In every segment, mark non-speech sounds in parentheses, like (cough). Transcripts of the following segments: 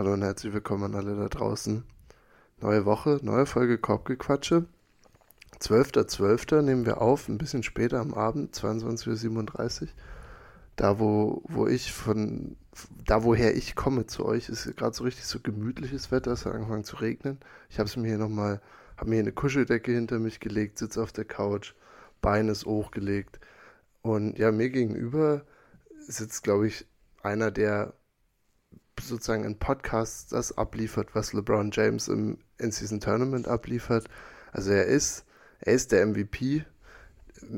Hallo und herzlich willkommen an alle da draußen. Neue Woche, neue Folge Korbgequatsche. 12.12. nehmen wir auf, ein bisschen später am Abend, 22.37 Uhr. Da, wo, wo ich von, da woher ich komme zu euch, ist gerade so richtig so gemütliches Wetter, es hat angefangen zu regnen. Ich habe es mir hier nochmal, habe mir eine Kuscheldecke hinter mich gelegt, sitze auf der Couch, Bein ist hochgelegt. Und ja, mir gegenüber sitzt, glaube ich, einer der sozusagen in Podcasts das abliefert, was LeBron James im In-Season Tournament abliefert. Also er ist, er ist der MVP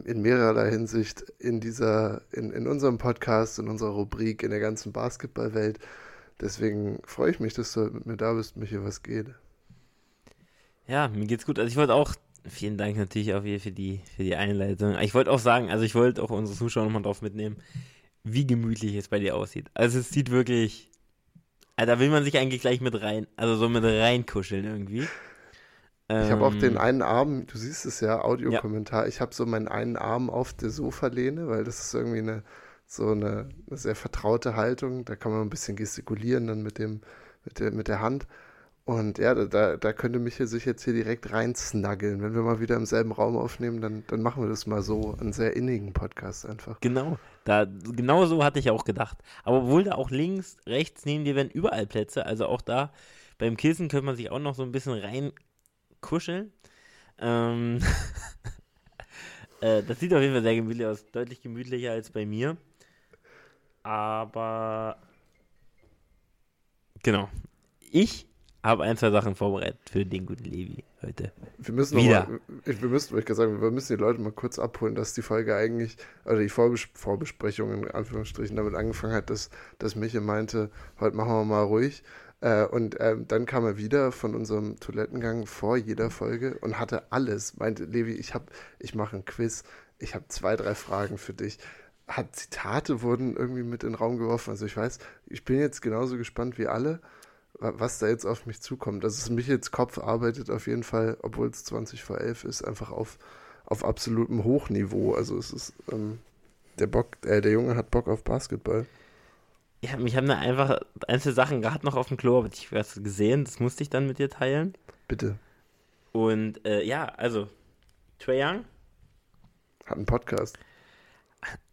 in mehrerlei Hinsicht in dieser, in, in unserem Podcast, in unserer Rubrik, in der ganzen Basketballwelt. Deswegen freue ich mich, dass du mit mir da bist, Michi, was geht. Ja, mir geht's gut. Also ich wollte auch, vielen Dank natürlich auch hier für die, für die Einleitung. Ich wollte auch sagen, also ich wollte auch unsere Zuschauer nochmal drauf mitnehmen, wie gemütlich es bei dir aussieht. Also es sieht wirklich da will man sich eigentlich gleich mit rein, also so mit reinkuscheln irgendwie. Ich habe auch den ähm, einen Arm, du siehst es ja, Audiokommentar, ja. ich habe so meinen einen Arm auf der Sofalehne, weil das ist irgendwie eine so eine, eine, sehr vertraute Haltung, da kann man ein bisschen gestikulieren dann mit dem mit der mit der Hand und ja, da, da könnte Michael sich jetzt hier direkt reinsnuggeln. Wenn wir mal wieder im selben Raum aufnehmen, dann, dann machen wir das mal so. Einen sehr innigen Podcast einfach. Genau. Da, genau so hatte ich auch gedacht. Aber obwohl da auch links, rechts neben dir werden überall Plätze. Also auch da beim Kissen könnte man sich auch noch so ein bisschen reinkuscheln. Ähm (laughs) äh, das sieht auf jeden Fall sehr gemütlich aus. Deutlich gemütlicher als bei mir. Aber genau. Ich habe ein, zwei Sachen vorbereitet für den guten Levi heute. Wir müssen Wieder. Mal, wir müssen, ich sagen, wir müssen die Leute mal kurz abholen, dass die Folge eigentlich, oder die Vorbes Vorbesprechung in Anführungsstrichen damit angefangen hat, dass, dass Miche meinte, heute machen wir mal ruhig. Äh, und äh, dann kam er wieder von unserem Toilettengang vor jeder Folge und hatte alles. Meinte, Levi, ich habe, ich mache ein Quiz, ich habe zwei, drei Fragen für dich hat Zitate wurden irgendwie mit in den Raum geworfen. Also ich weiß, ich bin jetzt genauso gespannt wie alle was da jetzt auf mich zukommt. Also es mich jetzt Kopf arbeitet auf jeden Fall, obwohl es 20 vor 11 ist, einfach auf, auf absolutem Hochniveau. Also es ist, ähm, der Bock, äh, der Junge hat Bock auf Basketball. Ja, mich haben da einfach einzelne Sachen gerade noch auf dem Klo, aber ich was gesehen, das musste ich dann mit dir teilen. Bitte. Und äh, ja, also, Trae Young. Hat einen Podcast.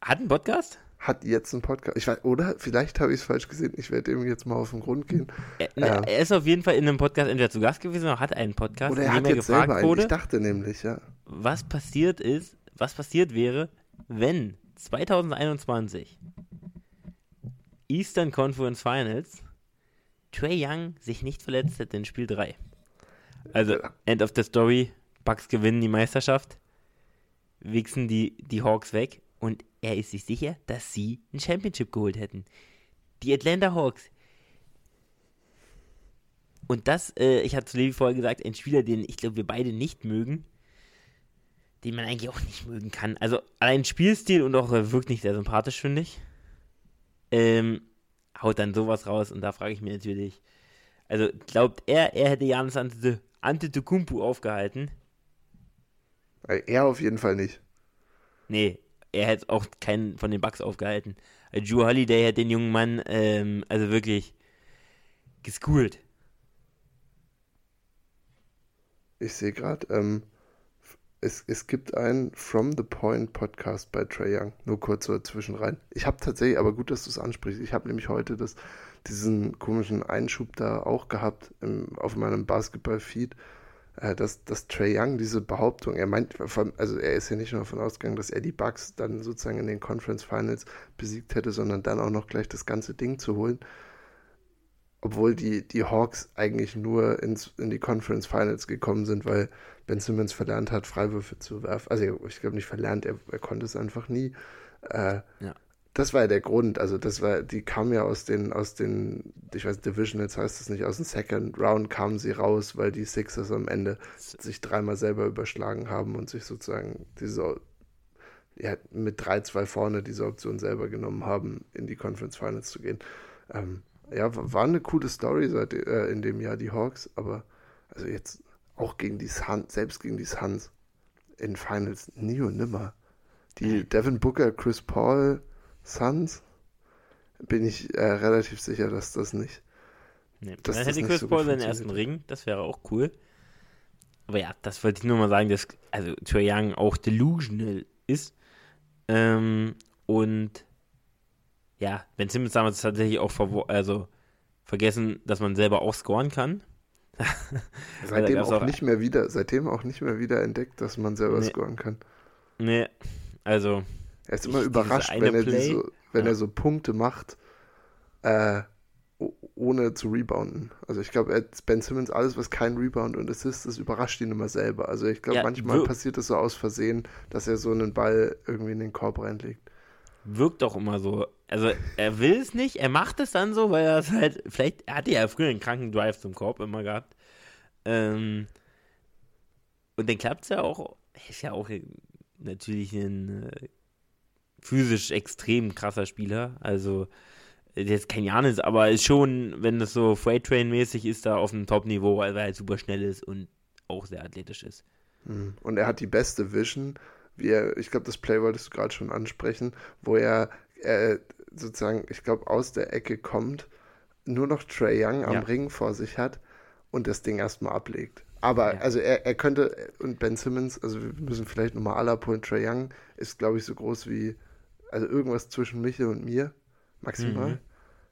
Hat einen Podcast? Hat jetzt einen Podcast. Ich weiß, oder vielleicht habe ich es falsch gesehen. Ich werde ihm jetzt mal auf den Grund gehen. Er, äh, er, ist auf jeden Fall in einem Podcast entweder zu Gast gewesen oder hat einen Podcast, oder er hat er jetzt gefragt selber wurde. Ich dachte nämlich, ja. Was passiert ist, was passiert wäre, wenn 2021 Eastern Conference Finals Trey Young sich nicht verletzt hätte in Spiel 3. Also, End of the Story, Bucks gewinnen die Meisterschaft, wichsen die, die Hawks weg und er ist sich sicher, dass sie ein Championship geholt hätten. Die Atlanta Hawks. Und das, äh, ich hatte zu Levi vorher gesagt, ein Spieler, den ich glaube, wir beide nicht mögen, den man eigentlich auch nicht mögen kann. Also allein Spielstil und auch äh, wirkt nicht sehr sympathisch, finde ich. Ähm, haut dann sowas raus und da frage ich mich natürlich, also glaubt er, er hätte Janis Antetokounmpo aufgehalten? Er auf jeden Fall nicht. Nee, er hätte auch keinen von den Bugs aufgehalten. Drew Holiday hat den jungen Mann ähm, also wirklich geschoolt. Ich sehe gerade, ähm, es, es gibt einen From the Point Podcast bei Trey Young. Nur kurz so dazwischen rein. Ich habe tatsächlich, aber gut, dass du es ansprichst. Ich habe nämlich heute das, diesen komischen Einschub da auch gehabt im, auf meinem Basketball-Feed dass, dass Trey Young diese Behauptung, er meint, also er ist ja nicht nur davon ausgegangen, dass er die Bucks dann sozusagen in den Conference Finals besiegt hätte, sondern dann auch noch gleich das ganze Ding zu holen. Obwohl die, die Hawks eigentlich nur ins, in die Conference Finals gekommen sind, weil Ben Simmons verlernt hat, Freiwürfe zu werfen. Also ich glaube nicht verlernt, er, er konnte es einfach nie. Äh, ja das war ja der Grund. Also das war, die kam ja aus den, aus den, ich weiß, Division, jetzt heißt es nicht, aus dem Second Round kamen sie raus, weil die Sixers am Ende sich dreimal selber überschlagen haben und sich sozusagen diese, ja, mit 3-2 vorne diese Option selber genommen haben, in die Conference Finals zu gehen. Ähm, ja, war eine coole Story seit, äh, in dem Jahr, die Hawks, aber also jetzt auch gegen die Suns, selbst gegen die Suns in Finals nie und nimmer. Die Devin Booker, Chris Paul, Suns bin ich äh, relativ sicher, dass das nicht, Nee. dass dann das hätte Chris so Paul seinen ersten Ring, das wäre auch cool. Aber ja, das wollte ich nur mal sagen, dass also Trae Young auch delusional ist. Ähm, und ja, Ben Simmons damals tatsächlich auch also vergessen, dass man selber auch scoren kann. (laughs) Seitdem auch auch- nicht mehr wieder, seitdem auch nicht mehr wieder entdeckt, dass man selber Nee. scoren kann. Nee, also Er ist immer Ich- überrascht, dieses eine wenn er, Play, so, wenn ja. er so Punkte macht, äh, ohne zu rebounden. Also ich glaube, Ben Simmons, alles, was kein Rebound und Assist ist, überrascht ihn immer selber. Also ich glaube, Ja, manchmal passiert es so aus Versehen, dass er so einen Ball irgendwie in den Korb reinlegt. wirkt auch immer so. Also er will es nicht, er macht es dann so, weil er es halt, vielleicht, er hatte ja früher einen kranken Drive zum Korb immer gehabt. Ähm, und dann klappt es ja auch, er ist ja auch natürlich ein äh, physisch extrem krasser Spieler. Also der ist kein Janis, aber ist schon, wenn das so Freight Train mäßig ist, da auf einem Top-Niveau, weil er halt super schnell ist und auch sehr athletisch ist. Mhm. Und er hat die beste Vision, wie er, ich glaube, das Play wolltest du gerade schon ansprechen, wo er äh, sozusagen, ich glaube, aus der Ecke kommt, nur noch Trey Young am Ja. Ring vor sich hat und das Ding erstmal ablegt. Aber Ja. also er, er könnte, und Ben Simmons, also wir müssen vielleicht nochmal alle abholen, Trey Young ist, glaube ich, so groß wie, also irgendwas zwischen Michel und mir, maximal. Mhm.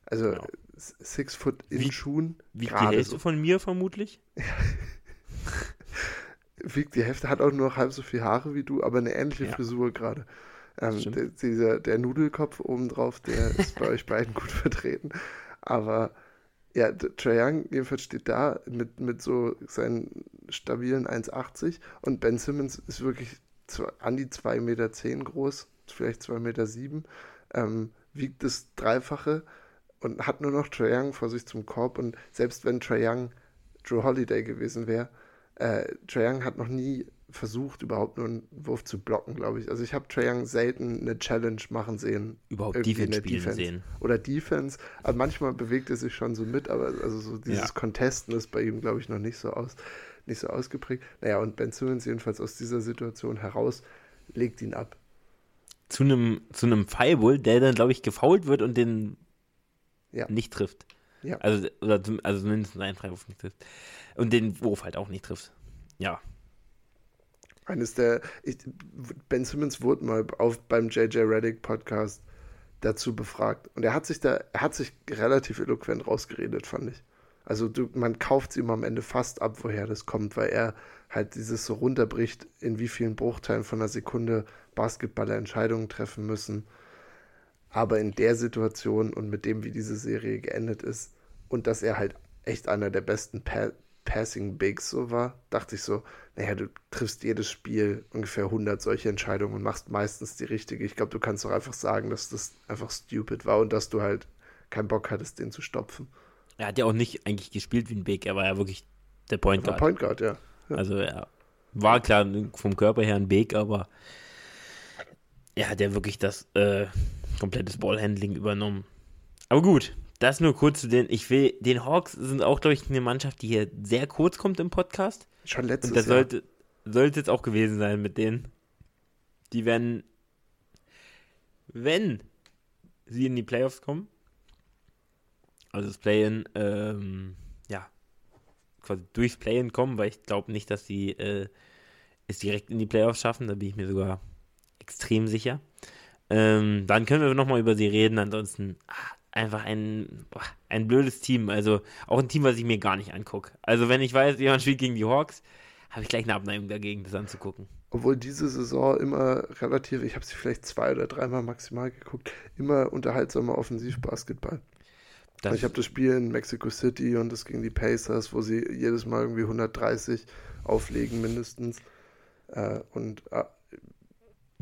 Also Ja. s- six foot in Wie- Schuhen. Wiegt die gerade Hälfte so. von mir vermutlich? (laughs) wiegt die Hälfte, hat auch nur noch halb so viel Haare wie du, aber eine ähnliche Ja. Frisur gerade. Ähm, der, dieser, der Nudelkopf obendrauf, der ist bei euch beiden gut (laughs) vertreten. Aber ja, Trae Young jedenfalls steht da mit, mit so seinen stabilen 1,80 und Ben Simmons ist wirklich an die 2,10 Meter groß, vielleicht 2,7 Meter, sieben, ähm, wiegt das Dreifache und hat nur noch Trae Young vor sich zum Korb und selbst wenn Trae Young Drew Holiday gewesen wäre, äh, Trae Young hat noch nie versucht, überhaupt nur einen Wurf zu blocken, glaube ich. Also ich habe Trae Young selten eine Challenge machen sehen. Überhaupt Defense spielen Defense. sehen. Oder Defense. Aber manchmal bewegt er sich schon so mit, aber also so dieses Ja. Contesten ist bei ihm, glaube ich, noch nicht so aus, nicht so ausgeprägt. Naja, und Ben Simmons jedenfalls aus dieser Situation heraus legt ihn ab. Zu einem zu einem Fireball, der dann, glaube ich, gefoult wird und den Ja. nicht trifft. Ja. Also, oder also mindestens einen Freiwurf nicht trifft. Und den Wurf halt auch nicht trifft. Ja. Eines der, ich, Ben Simmons wurde mal auf, beim JJ Reddick Podcast dazu befragt. Und er hat sich da, er hat sich relativ eloquent rausgeredet, fand ich. Also du, man kauft es ihm am Ende fast ab, woher das kommt, weil er halt dieses so runterbricht, in wie vielen Bruchteilen von einer Sekunde Basketballer Entscheidungen treffen müssen. Aber in der Situation und mit dem, wie diese Serie geendet ist und dass er halt echt einer der besten pa Passing Bigs so war, dachte ich so, naja, du triffst jedes Spiel ungefähr 100 solche Entscheidungen und machst meistens die richtige. Ich glaube, du kannst doch einfach sagen, dass das einfach stupid war und dass du halt keinen Bock hattest, den zu stopfen. Er hat ja auch nicht eigentlich gespielt wie ein Big, er war ja wirklich der Point Guard. Point Guard, ja. Also er war klar vom Körper her ein Big, aber er hat ja wirklich das äh, komplettes Ballhandling übernommen. Aber gut, das nur kurz zu den. Ich will, den Hawks sind auch, glaube ich, eine Mannschaft, die hier sehr kurz kommt im Podcast. Schon letztes Und das Jahr. sollte, sollte jetzt auch gewesen sein mit denen. Die werden, wenn sie in die Playoffs kommen, also das Play-In, ähm, ja, quasi durchs Play-In kommen, weil ich glaube nicht, dass sie äh, es direkt in die Playoffs schaffen, da bin ich mir sogar extrem sicher. Ähm, dann können wir nochmal über sie reden, ansonsten ah, einfach ein, boah, ein blödes Team, also auch ein Team, was ich mir gar nicht angucke. Also wenn ich weiß, jemand spielt gegen die Hawks, habe ich gleich eine Abneigung dagegen, das anzugucken. Obwohl diese Saison immer relativ, ich habe sie vielleicht zwei oder dreimal maximal geguckt, immer unterhaltsamer Offensivbasketball. Das, ich habe das Spiel in Mexico City und das gegen die Pacers, wo sie jedes Mal irgendwie 130 auflegen mindestens. Äh, und äh,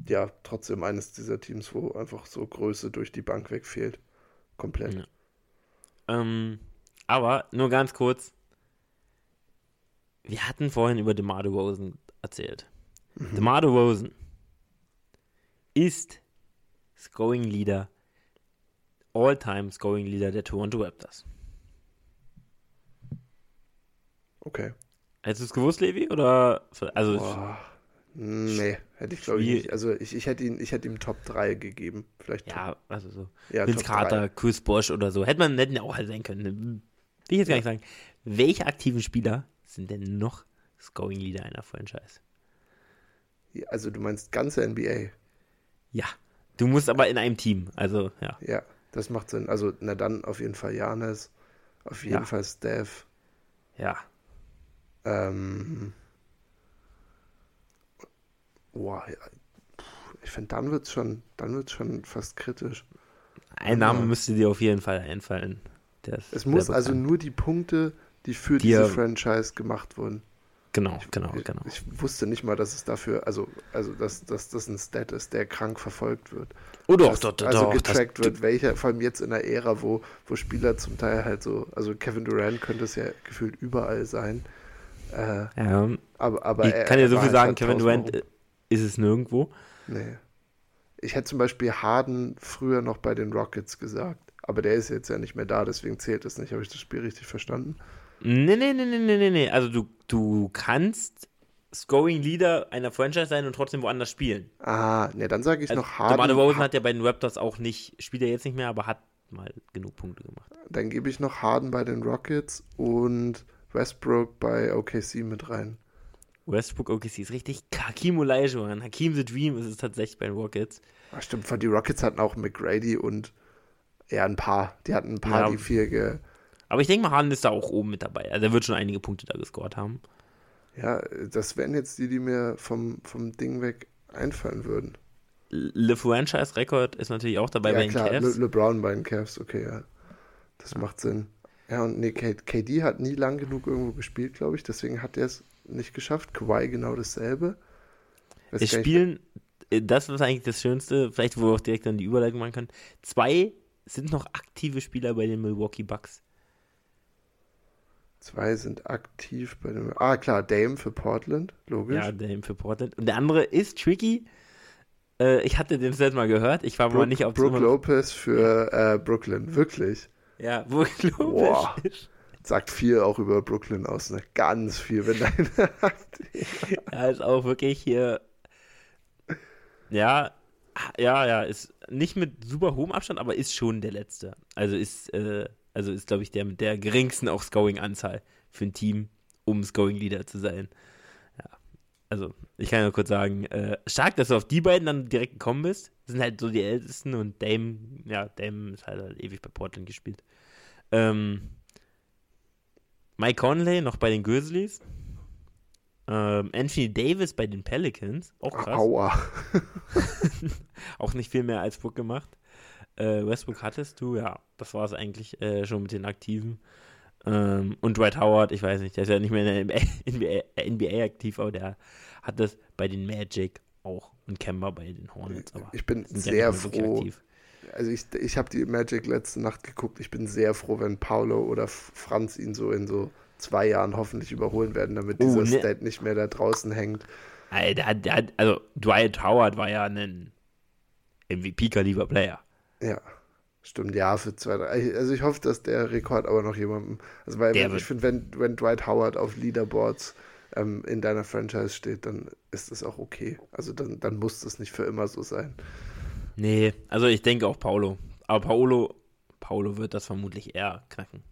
ja, trotzdem eines dieser Teams, wo einfach so Größe durch die Bank wegfehlt. Komplett. Ja. ähm, aber nur ganz kurz. Wir hatten vorhin über DeMar DeRozan erzählt. Mhm. DeMar DeRozan ist Scoring Leader, All-Time Scoring Leader der Toronto Raptors. Okay. Hättest du es gewusst, Levi? Oder, also, Boah. Nee, hätte ich glaube ich nicht. Also ich, ich hätte ihn, ich hätte ihm Top 3 gegeben. Vielleicht Top, ja, also so. ja, Vince Top 3. Carter, Chris Bosch oder so. Hätte man hätten ja auch halt sein können. will ich jetzt gar nicht sagen. Welche aktiven Spieler sind denn noch Scoring Leader einer Franchise? Ja, Also du meinst ganze NBA. Ja. Du musst aber in einem Team, also ja. Ja, das macht Sinn. Also, na dann auf jeden Fall Janis, auf jeden Ja. Fall Steph. Ja. Ähm, boah, ja. Ich finde, dann wird's schon, dann wird's schon fast kritisch. Ein Name müsste dir auf jeden Fall einfallen. Es muss also nur die Punkte, die für Die diese Franchise gemacht wurden. Genau, genau, ich, genau. Ich wusste nicht mal, dass es dafür, also, also dass, dass das ein Stat ist, der krank verfolgt wird. Oh doch, Dass doch, doch, also doch. getrackt das, wird, welcher, vor allem jetzt in der Ära, wo, wo Spieler zum Teil halt so, also Kevin Durant könnte es ja gefühlt überall sein. Äh, Ja, aber, aber ich er- kann ja so viel halt sagen, halt Kevin Durant rum. Ist es nirgendwo. Nee. Ich hätte zum Beispiel Harden früher noch bei den Rockets gesagt. Aber der ist jetzt ja nicht mehr da, deswegen zählt es nicht. Habe ich das Spiel richtig verstanden? Nee, nee, nee, nee, nee, nee, nee. Also du, du kannst Scoring Leader einer Franchise sein und trotzdem woanders spielen. Ah, ne, dann sage ich Also, noch Harden. DeMar DeRozan hat ja bei den Raptors auch nicht, spielt er jetzt nicht mehr, aber hat mal genug Punkte gemacht. Dann gebe ich noch Harden bei den Rockets und Westbrook bei OKC mit rein. Westbrook, OKC ist richtig. Hakim Olajuwon, Hakim the Dream ist es tatsächlich bei den Rockets. Ah, stimmt, die Rockets hatten auch McGrady und ja, ein paar. Die hatten ein paar, Ja. die vier ge Aber ich denke mal, Harden ist da auch oben mit dabei. Also er wird schon einige Punkte da gescored haben. Ja, das wären jetzt die, die mir vom, vom Ding weg einfallen würden. Le Franchise Record ist natürlich auch dabei bei ja, den klar, Le Cavs. LeBron bei den Cavs, okay, ja. Das macht Sinn. Ja, und nee, KD hat nie lang genug irgendwo gespielt, glaube ich, deswegen hat er es nicht geschafft. Kawhi genau dasselbe. Weiß Es gar nicht- spielen, äh, das ist eigentlich das Schönste, vielleicht wo wir auch direkt dann die Überleitung machen können. Zwei sind noch aktive Spieler bei den Milwaukee Bucks. Zwei sind aktiv bei dem. Ah, klar, Dame für Portland, logisch. Ja, der für Portland. Und der andere ist tricky. Äh, ich hatte den das letzte Mal gehört. Ich war Brook, nicht auf Brook Lopez für äh, Brooklyn, wirklich. Ja, Brook. (laughs) Lopez. Sagt viel auch über Brooklyn aus, ne? Ganz viel, wenn deine. (laughs) Er ist auch wirklich hier. Ja, ja, ja, ist nicht mit super hohem Abstand, aber ist schon der letzte. Also ist, äh, also ist, glaube ich, der mit der geringsten auch Scoring-Anzahl für ein Team, um Scoring-Leader zu sein. Ja. Also, ich kann ja kurz sagen, äh, stark, dass du auf die beiden dann direkt gekommen bist. Das sind halt so die Ältesten und Dame, ja, Dame ist halt, halt ewig bei Portland gespielt. Ähm, Mike Conley noch bei den Grizzlies. Ähm, Anthony Davis bei den Pelicans. Auch krass. Aua. (laughs) Auch nicht viel mehr als Brook gemacht. Äh, Westbrook hattest du, ja. Das war es eigentlich äh, schon mit den Aktiven. Ähm, und Dwight Howard, ich weiß nicht, der ist ja nicht mehr in der NBA, (laughs) NBA, NBA aktiv, aber der hat das bei den Magic auch und Kemba bei den Hornets. Aber Ich bin sehr froh. aktiv. Also ich, ich habe die Magic letzte Nacht geguckt. Ich bin sehr froh, wenn Paulo oder Franz ihn so in so zwei Jahren hoffentlich überholen werden, damit Oh, dieser ne. Stat nicht mehr da draußen hängt. Alter, also Dwight Howard war ja ein MVP-Kaliber-Player. Ja, stimmt, ja, für zwei, drei. Also ich hoffe, dass der Rekord aber noch jemandem. Also weil Der ich finde, wenn, wenn Dwight Howard auf Leaderboards ähm, in deiner Franchise steht, dann ist das auch okay. Also dann, dann muss das nicht für immer so sein. Nee, also ich denke auch Paulo. Aber Paolo, Paolo wird das vermutlich eher knacken.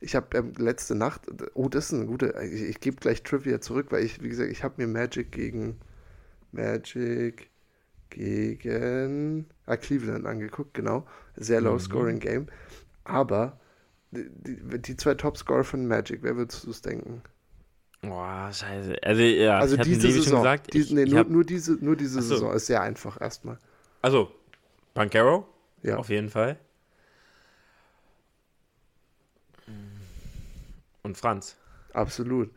Ich habe ähm, letzte Nacht, oh, das ist eine gute, ich, ich gebe gleich Trivia zurück, weil ich, wie gesagt, ich habe mir Magic gegen, Magic gegen, ah, Cleveland angeguckt, genau. Sehr Mhm. low-scoring Game. Aber die, die, die zwei Topscorer von Magic, wer würdest du es denken? Boah, scheiße. Also, ja, Also diese Saison, gesagt. die, ich, nee, ich nur, hab, nur diese, nur diese so. Saison ist sehr einfach erstmal. Also, Bankero, Ja. auf jeden Fall. Und Franz. Absolut.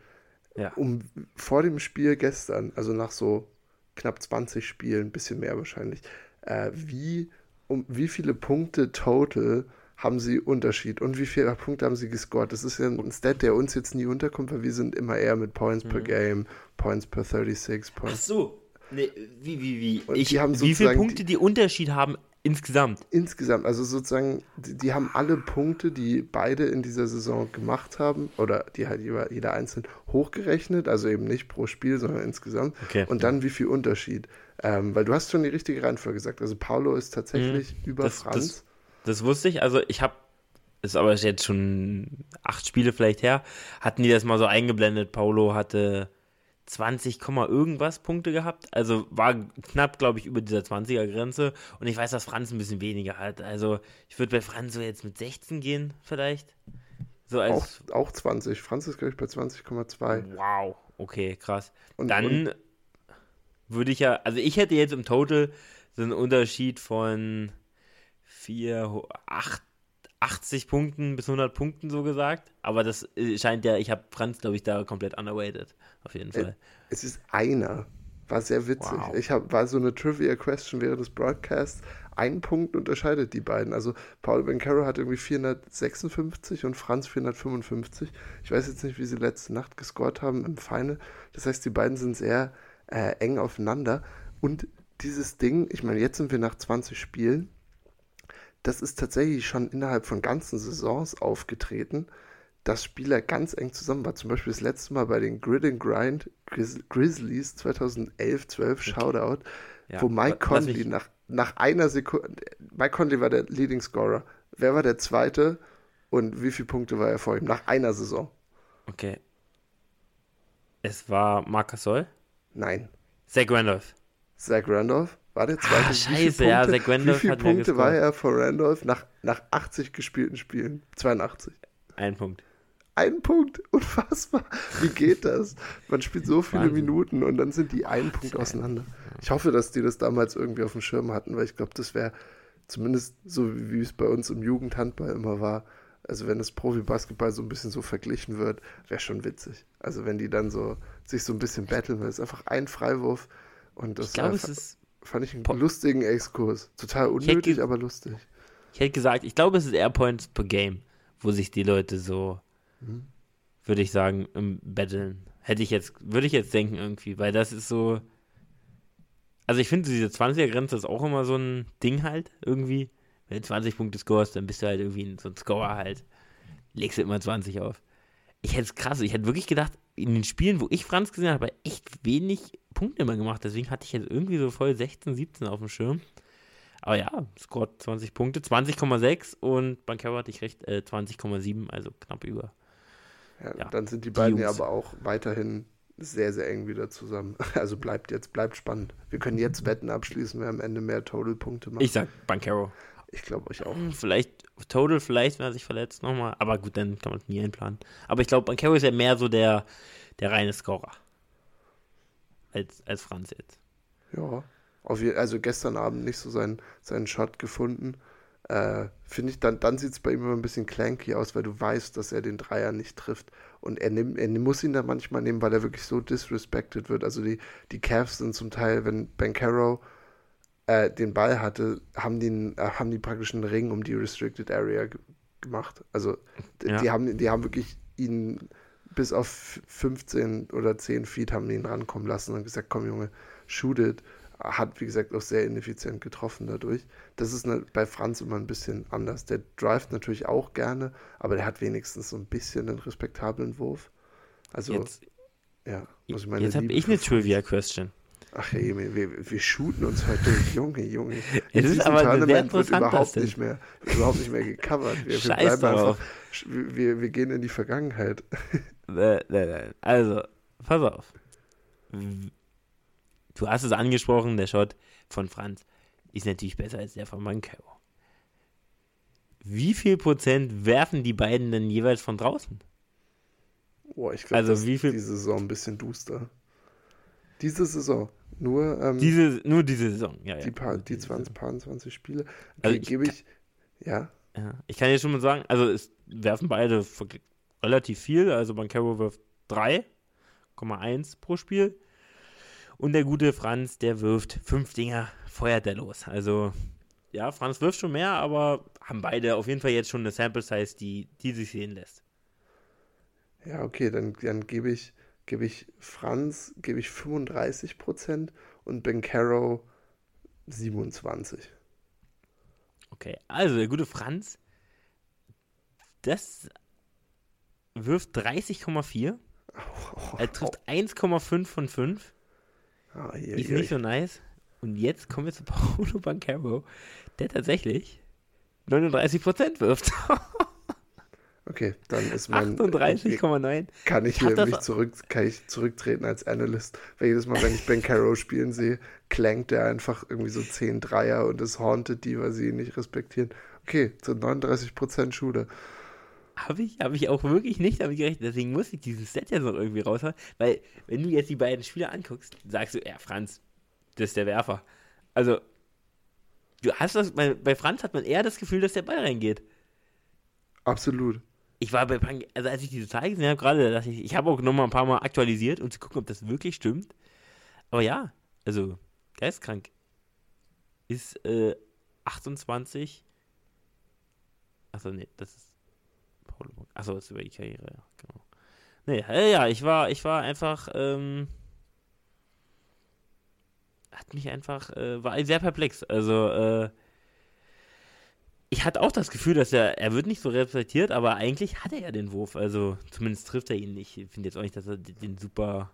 Ja. Um vor dem Spiel gestern, also nach so knapp 20 Spielen, ein bisschen mehr wahrscheinlich, äh, wie, um wie viele Punkte total haben sie Unterschied und wie viele Punkte haben sie gescored? Das ist ja ein Stat, der uns jetzt nie unterkommt, weil wir sind immer eher mit Points per Game, Points per 36 Ach Points. so. Nee, wie, wie, wie? Und Ich, haben wie viele Punkte die Unterschied haben insgesamt? Insgesamt, also sozusagen, die, die haben alle Punkte, die beide in dieser Saison gemacht haben, oder die halt jeder, jeder einzeln hochgerechnet, also eben nicht pro Spiel, sondern insgesamt. Okay. Und dann wie viel Unterschied. Ähm, weil du hast schon die richtige Reihenfolge gesagt. Also Paulo ist tatsächlich über Mhm. Das- Franz. Das, das wusste ich. Also, ich habe ist aber jetzt schon acht Spiele vielleicht her, hatten die das mal so eingeblendet. Paulo hatte 20, irgendwas Punkte gehabt. Also war knapp, glaube ich, über dieser 20er-Grenze. Und ich weiß, dass Franz ein bisschen weniger hat. Also ich würde bei Franz so jetzt mit 16 gehen, vielleicht. So als auch, auch 20. Franz ist, glaube ich, bei 20,2. Wow, okay, krass. Und, Dann würde ich ja, also ich hätte jetzt im Total so einen Unterschied von 4, 8, 80 Punkten bis 100 Punkten so gesagt. Aber das äh, scheint ja, ich habe Franz, glaube ich, da komplett underweighted. Auf jeden Fall. Es ist einer. War sehr witzig. Wow. Ich hab, war so eine Trivia-Question während des Broadcasts. Ein Punkt unterscheidet die beiden. Also Paul Bencaro hat irgendwie 456 und Franz 455. Ich weiß jetzt nicht, wie sie letzte Nacht gescored haben im Final. Das heißt, die beiden sind sehr äh, eng aufeinander. Und dieses Ding, ich meine, jetzt sind wir nach 20 Spielen das ist tatsächlich schon innerhalb von ganzen Saisons aufgetreten, dass Spieler ganz eng zusammen waren. Zum Beispiel das letzte Mal bei den Grid and Grind Grizz Grizzlies 2011, 12 okay. Shoutout, ja, wo Mike Conley nach, nach einer Sekunde, Mike Conley war der Leading Scorer. Wer war der Zweite und wie viele Punkte war er vor ihm nach einer Saison? Okay. Es war Marcus Soll? Nein. Zach Randolph. Zach Randolph? War der zweite? Ah, scheiße, ja, Zach Randolph Wie viele Punkte war er vor Randolph nach, nach 80 gespielten Spielen? 82. Ein Punkt. Ein Punkt? (laughs) Unfassbar. Wie geht das? Man spielt so viele Wahnsinn. Minuten und dann sind die einen Punkt auseinander. Ich hoffe, dass die das damals irgendwie auf dem Schirm hatten, weil ich glaube, das wäre zumindest so, wie, wie es bei uns im Jugendhandball immer war. Also wenn das Profi-Basketball so ein bisschen so verglichen wird, wäre schon witzig. Also wenn die dann so sich so ein bisschen battlen, weil es einfach ein Freiwurf und das ich glaube, es ist Fand ich einen po lustigen Exkurs. Total unnötig, aber lustig. Ich hätte gesagt, ich glaube, es ist eher Points per Game, wo sich die Leute so, hm. würde ich sagen, im Battlen. Hätte ich jetzt, würde ich jetzt denken irgendwie, weil das ist so. Also ich finde, diese 20er-Grenze ist auch immer so ein Ding halt, irgendwie. Wenn du 20 Punkte scorest, dann bist du halt irgendwie so ein Scorer halt. Legst du immer 20 auf. Ich hätte es krass, ich hätte wirklich gedacht, in den Spielen, wo ich Franz gesehen habe, echt wenig Punkte immer gemacht. Deswegen hatte ich jetzt irgendwie so voll 16, 17 auf dem Schirm. Aber ja, scored 20 Punkte, 20,6 und Bankero hatte ich recht, äh, 20,7, also knapp über. Ja, ja, dann sind die beiden die ja aber auch weiterhin sehr, sehr eng wieder zusammen. (laughs) Also bleibt jetzt, bleibt spannend. Wir können jetzt Wetten abschließen, wer am Ende mehr Total-Punkte macht. Ich sag Bankero. Ich glaube euch auch. Hm, vielleicht Total, vielleicht, wenn er sich verletzt nochmal. Aber gut, dann kann man es nie einplanen. Aber ich glaube, Bankero ist ja mehr so der, der reine Scorer. Als, als Franz jetzt. Ja. Also gestern Abend nicht so seinen, seinen Shot gefunden. Äh, Finde ich, dann, dann sieht es bei ihm immer ein bisschen clanky aus, weil du weißt, dass er den Dreier nicht trifft. Und er, nimmt, er muss ihn da manchmal nehmen, weil er wirklich so disrespected wird. Also die, die Cavs sind zum Teil, wenn Bankero äh, den Ball hatte, haben die, äh, haben die praktisch einen Ring um die Restricted Area gemacht. Also ja. die, haben, die haben wirklich ihn bis auf 15 oder 10 Feet haben die ihn rankommen lassen und gesagt, komm Junge, shoot it. Hat, wie gesagt, auch sehr ineffizient getroffen dadurch. Das ist ne, bei Franz immer ein bisschen anders. Der drivet natürlich auch gerne, aber der hat wenigstens so ein bisschen einen respektablen Wurf. Also, jetzt, ja, muss ich meine Jetzt habe ich eine Trivia-Question. Ach hey, wir, wir shooten uns heute durch. Junge, Junge. (laughs) Es ist aber Tournament wird überhaupt nicht mehr, überhaupt nicht mehr gecovert. Wir, wir bleiben einfach, wir, wir gehen in die Vergangenheit. Nein, nein, nein. Also, pass auf. Du hast es angesprochen, der Shot von Franz ist natürlich besser als der von Mankau. Wie viel Prozent werfen die beiden denn jeweils von draußen? Boah, ich glaube, also wie viel... diese Saison ein bisschen duster. Diese Saison. Nur, ähm, diese, nur diese Saison, ja. Die, paar, die 20, paar 20 Spiele. Also ich, gebe ich, ja. ja. Ich kann dir schon mal sagen, also es werfen beide relativ viel. Also Bankero wirft 3,1 pro Spiel. Und der gute Franz, der wirft fünf Dinger, feuert der los. Also, ja, Franz wirft schon mehr, aber haben beide auf jeden Fall jetzt schon eine Sample Size, die, die sich sehen lässt. Ja, okay, dann, dann gebe ich gebe ich Franz gebe ich 35 Prozent und Ben Caro 27. Okay, also der gute Franz, das wirft 30,4. Oh, er trifft oh. 1,5 von 5. Oh, je, ist je. nicht so nice. Und jetzt kommen wir zu (laughs) Paulo Bancaro, der tatsächlich 39% wirft. (laughs) Okay, dann ist mein. 38,9. Kann ich, hier mich zurück, kann ich zurücktreten als Analyst. Weil jedes Mal, wenn ich Ben Caro spielen sehe, klankt er einfach irgendwie so 10 Dreier und es hauntet die, weil sie ihn nicht respektieren. Okay, zu 39% Schule. Habe ich, habe ich auch wirklich nicht damit gerechnet. Deswegen muss ich dieses Set jetzt noch irgendwie raushauen. Weil, wenn du jetzt die beiden Spieler anguckst, sagst du, ja, Franz, das ist der Werfer. Also, du hast das, bei, bei Franz hat man eher das Gefühl, dass der Ball reingeht. Absolut. Ich war bei Pang, also als ich diese Zahl gesehen habe, gerade, dass ich, ich habe auch nochmal ein paar Mal aktualisiert, um zu gucken, ob das wirklich stimmt. Aber ja, also, geistkrank. Ist äh, 28. Achso, nee, das ist Achso, das ist über die Karriere, ja, genau. Nee, ja, ich war, ich war einfach, ähm, hat mich einfach, äh, war sehr perplex. Also, äh, ich hatte auch das Gefühl, dass er, er wird nicht so reflektiert, aber eigentlich hat er ja den Wurf. Also, zumindest trifft er ihn nicht. Ich finde jetzt auch nicht, dass er den super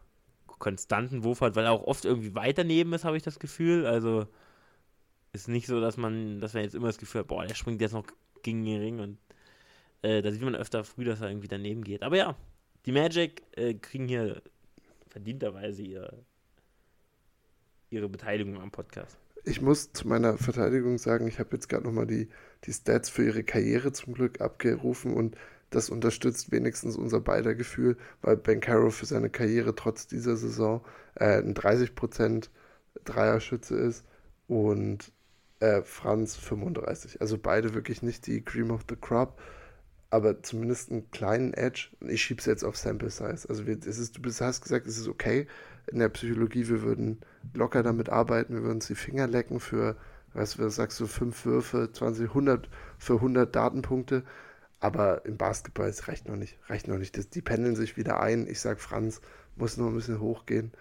konstanten Wurf hat, weil er auch oft irgendwie weiter neben ist, habe ich das Gefühl. Also, ist nicht so, dass man, dass man jetzt immer das Gefühl hat, boah, der springt jetzt noch gegen den Ring und äh, da sieht man öfter früh, dass er irgendwie daneben geht. Aber ja, die Magic äh, kriegen hier verdienterweise ihr, ihre Beteiligung am Podcast. Ich muss zu meiner Verteidigung sagen, ich habe jetzt gerade nochmal die, die Stats für ihre Karriere zum Glück abgerufen und das unterstützt wenigstens unser beider Gefühl, weil Ben Caro für seine Karriere trotz dieser Saison äh, ein 30% Dreierschütze ist und äh, Franz 35. Also beide wirklich nicht die Cream of the Crop aber zumindest einen kleinen Edge. Ich schiebe es jetzt auf Sample Size. Also es ist, du hast gesagt, es ist okay in der Psychologie, wir würden locker damit arbeiten, wir würden uns die Finger lecken für, weißt du, was sagst du, fünf Würfe, 20, 100 für 100 Datenpunkte. Aber im Basketball es reicht noch nicht, reicht noch nicht. Das, die pendeln sich wieder ein. Ich sag, Franz muss nur ein bisschen hochgehen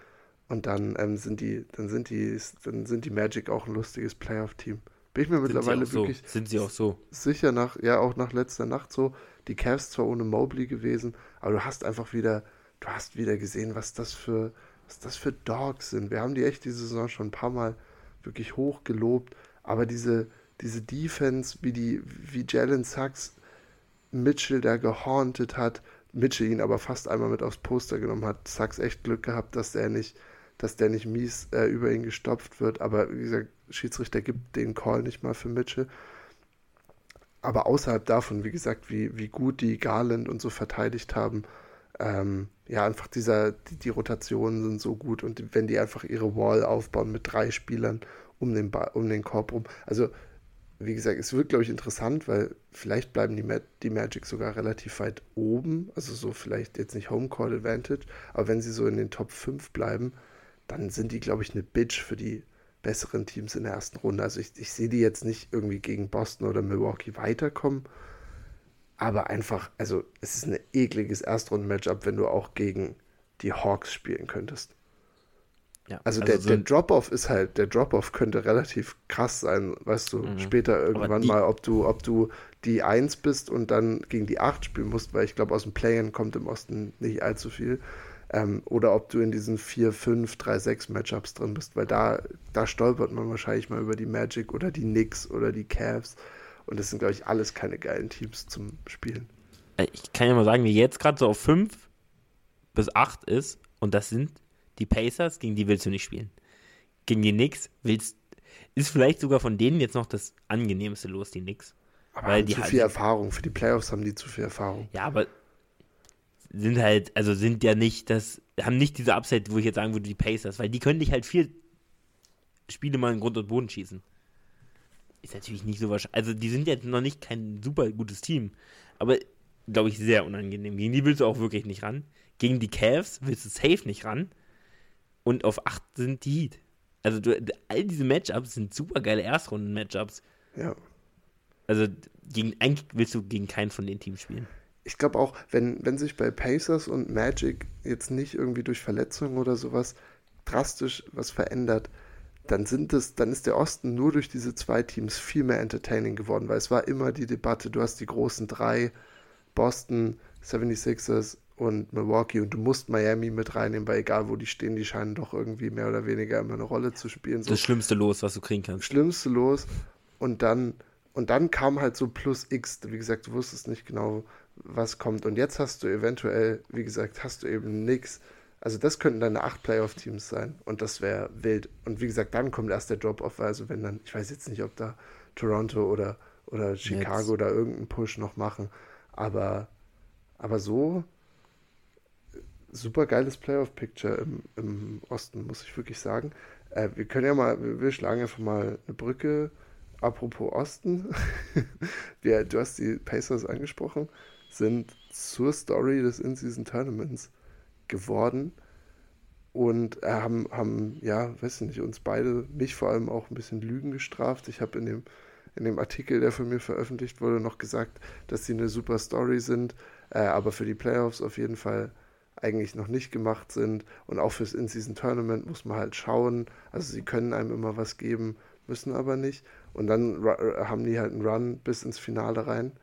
und dann ähm, sind die, dann sind die, dann sind die Magic auch ein lustiges Playoff-Team. Bin ich mir sind mittlerweile wirklich so. sind sie auch so sicher nach, ja auch nach letzter Nacht so. Die Cavs zwar ohne Mobley gewesen, aber du hast einfach wieder, du hast wieder gesehen, was das für, was das für Dogs sind. Wir haben die echt diese Saison schon ein paar Mal wirklich hoch gelobt, aber diese, diese Defense, wie die, wie Jalen Sachs Mitchell da gehauntet hat, Mitchell ihn aber fast einmal mit aufs Poster genommen hat, Sachs echt Glück gehabt, dass der nicht dass der nicht mies äh, über ihn gestopft wird. Aber wie gesagt, Schiedsrichter gibt den Call nicht mal für Mitchell. Aber außerhalb davon, wie gesagt, wie, wie gut die Garland und so verteidigt haben, ähm, ja, einfach dieser, die, die, Rotationen sind so gut und wenn die einfach ihre Wall aufbauen mit drei Spielern um den, ba um den Korb rum. Also, wie gesagt, es wird, glaube ich, interessant, weil vielleicht bleiben die, Ma die Magic sogar relativ weit oben. Also, so vielleicht jetzt nicht Home Court Advantage, aber wenn sie so in den Top 5 bleiben, dann sind die, glaube ich, eine Bitch für die besseren Teams in der ersten Runde. Also ich, ich sehe die jetzt nicht irgendwie gegen Boston oder Milwaukee weiterkommen. Aber einfach, also es ist ein ekliges Erstrunden-Matchup, wenn du auch gegen die Hawks spielen könntest. Ja, also, also der, so der Drop-Off ist halt, der Drop-Off könnte relativ krass sein, weißt du, mhm. später irgendwann die, mal, ob du, ob du die 1 bist und dann gegen die 8 spielen musst, weil ich glaube, aus dem Play-In kommt im Osten nicht allzu viel. Ähm, oder ob du in diesen 4, 5, 3, 6 Matchups drin bist, weil da, da stolpert man wahrscheinlich mal über die Magic oder die Knicks oder die Cavs. Und das sind, glaube ich, alles keine geilen Teams zum Spielen. Äh, ich kann ja mal sagen, wie jetzt gerade so auf 5 bis 8 ist, und das sind die Pacers, gegen die willst du nicht spielen. Gegen die Knicks willst ist vielleicht sogar von denen jetzt noch das angenehmste los, die Knicks. Aber weil die zu halt viel Erfahrung. Für die Playoffs haben die zu viel Erfahrung. Ja, aber sind halt, also sind ja nicht das, haben nicht diese Upside, wo ich jetzt sagen würde, die Pacers, weil die können dich halt vier Spiele mal in Grund und Boden schießen. Ist natürlich nicht so wahrscheinlich. Also, die sind jetzt noch nicht kein super gutes Team, aber glaube ich sehr unangenehm. Gegen die willst du auch wirklich nicht ran. Gegen die Cavs willst du safe nicht ran. Und auf 8 sind die Heat. Also, du, all diese Matchups sind super geile Erstrunden-Matchups. Ja. Also, gegen, eigentlich willst du gegen keinen von den Teams spielen ich glaube auch, wenn, wenn sich bei Pacers und Magic jetzt nicht irgendwie durch Verletzungen oder sowas drastisch was verändert, dann sind es, dann ist der Osten nur durch diese zwei Teams viel mehr entertaining geworden, weil es war immer die Debatte, du hast die großen drei, Boston, 76ers und Milwaukee und du musst Miami mit reinnehmen, weil egal wo die stehen, die scheinen doch irgendwie mehr oder weniger immer eine Rolle zu spielen. So. Das schlimmste Los, was du kriegen kannst. Schlimmste Los und dann und dann kam halt so plus X, wie gesagt, du wusstest nicht genau, was kommt. Und jetzt hast du eventuell, wie gesagt, hast du eben nichts. Also das könnten deine acht Playoff-Teams sein und das wäre wild. Und wie gesagt, dann kommt erst der Drop-Off. Also wenn dann, ich weiß jetzt nicht, ob da Toronto oder, oder Chicago jetzt. da irgendeinen Push noch machen. Aber, aber so super geiles Playoff-Picture im, im Osten, muss ich wirklich sagen. Äh, wir können ja mal, wir, wir schlagen einfach mal eine Brücke. Apropos Osten, (laughs) wir, du hast die Pacers angesprochen, sind zur Story des In-Season-Tournaments geworden und äh, haben, haben, ja, weiß nicht, uns beide, mich vor allem auch ein bisschen Lügen gestraft. Ich habe in dem, in dem Artikel, der von mir veröffentlicht wurde, noch gesagt, dass sie eine super Story sind, äh, aber für die Playoffs auf jeden Fall eigentlich noch nicht gemacht sind. Und auch fürs In-Season-Tournament muss man halt schauen. Also sie können einem immer was geben, müssen aber nicht. Und dann haben die halt einen Run bis ins Finale rein.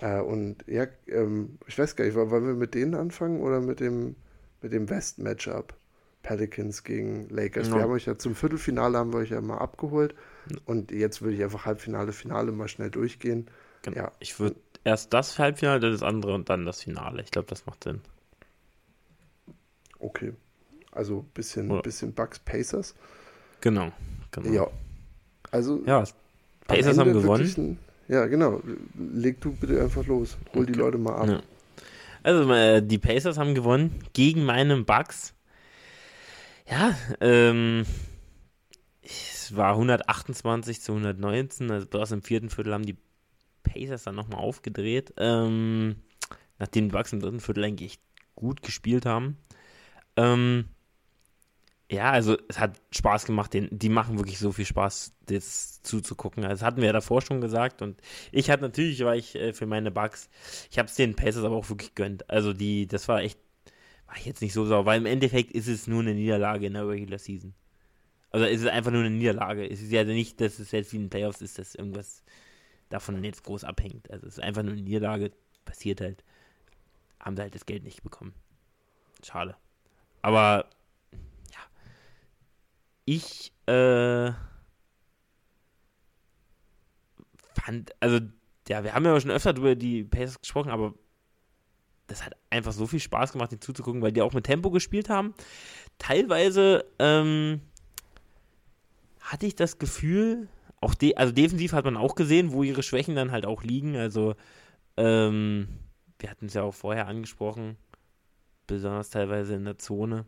Äh, und ja, ähm, ich weiß gar nicht, wollen wir mit denen anfangen oder mit dem, mit dem West-Matchup? Pelicans gegen Lakers. No. Wir haben euch ja zum Viertelfinale haben wir euch ja mal abgeholt. Und jetzt würde ich einfach Halbfinale, Finale mal schnell durchgehen. Genau. Ja. Ich würde erst das Halbfinale, dann das andere und dann das Finale. Ich glaube, das macht Sinn. Okay. Also bisschen, Oder? bisschen Bugs Pacers. Genau, genau. Ja. Also. Ja, Pacers haben gewonnen. Ein, ja, genau. Leg du bitte einfach los. Hol okay. die Leute mal ab. Ja. Also, äh, die Pacers haben gewonnen gegen meinen Bugs. Ja, ähm. Es war 128 zu 119. Also, bloß im vierten Viertel haben die Pacers dann nochmal aufgedreht. Ähm, nachdem die Bugs im dritten Viertel eigentlich gut gespielt haben. Ähm, ja, also es hat Spaß gemacht, den, die machen wirklich so viel Spaß, das zuzugucken. Also, das hatten wir ja davor schon gesagt und ich hatte natürlich, war ich äh, für meine Bugs, ich habe es den Pacers aber auch wirklich gönnt. Also die, das war echt, war ich jetzt nicht so sauer, weil im Endeffekt ist es nur eine Niederlage in der Regular Season. Also es ist einfach nur eine Niederlage. Es ist ja nicht, dass es jetzt wie in den Playoffs ist, dass irgendwas davon jetzt groß abhängt. Also es ist einfach nur eine Niederlage, passiert halt. Haben sie halt das Geld nicht bekommen. Schade. Aber ich äh, fand, also ja, wir haben ja schon öfter über die Pacers gesprochen, aber das hat einfach so viel Spaß gemacht, den zuzugucken, weil die auch mit Tempo gespielt haben. Teilweise ähm, hatte ich das Gefühl, auch de also defensiv hat man auch gesehen, wo ihre Schwächen dann halt auch liegen. Also ähm, wir hatten es ja auch vorher angesprochen, besonders teilweise in der Zone.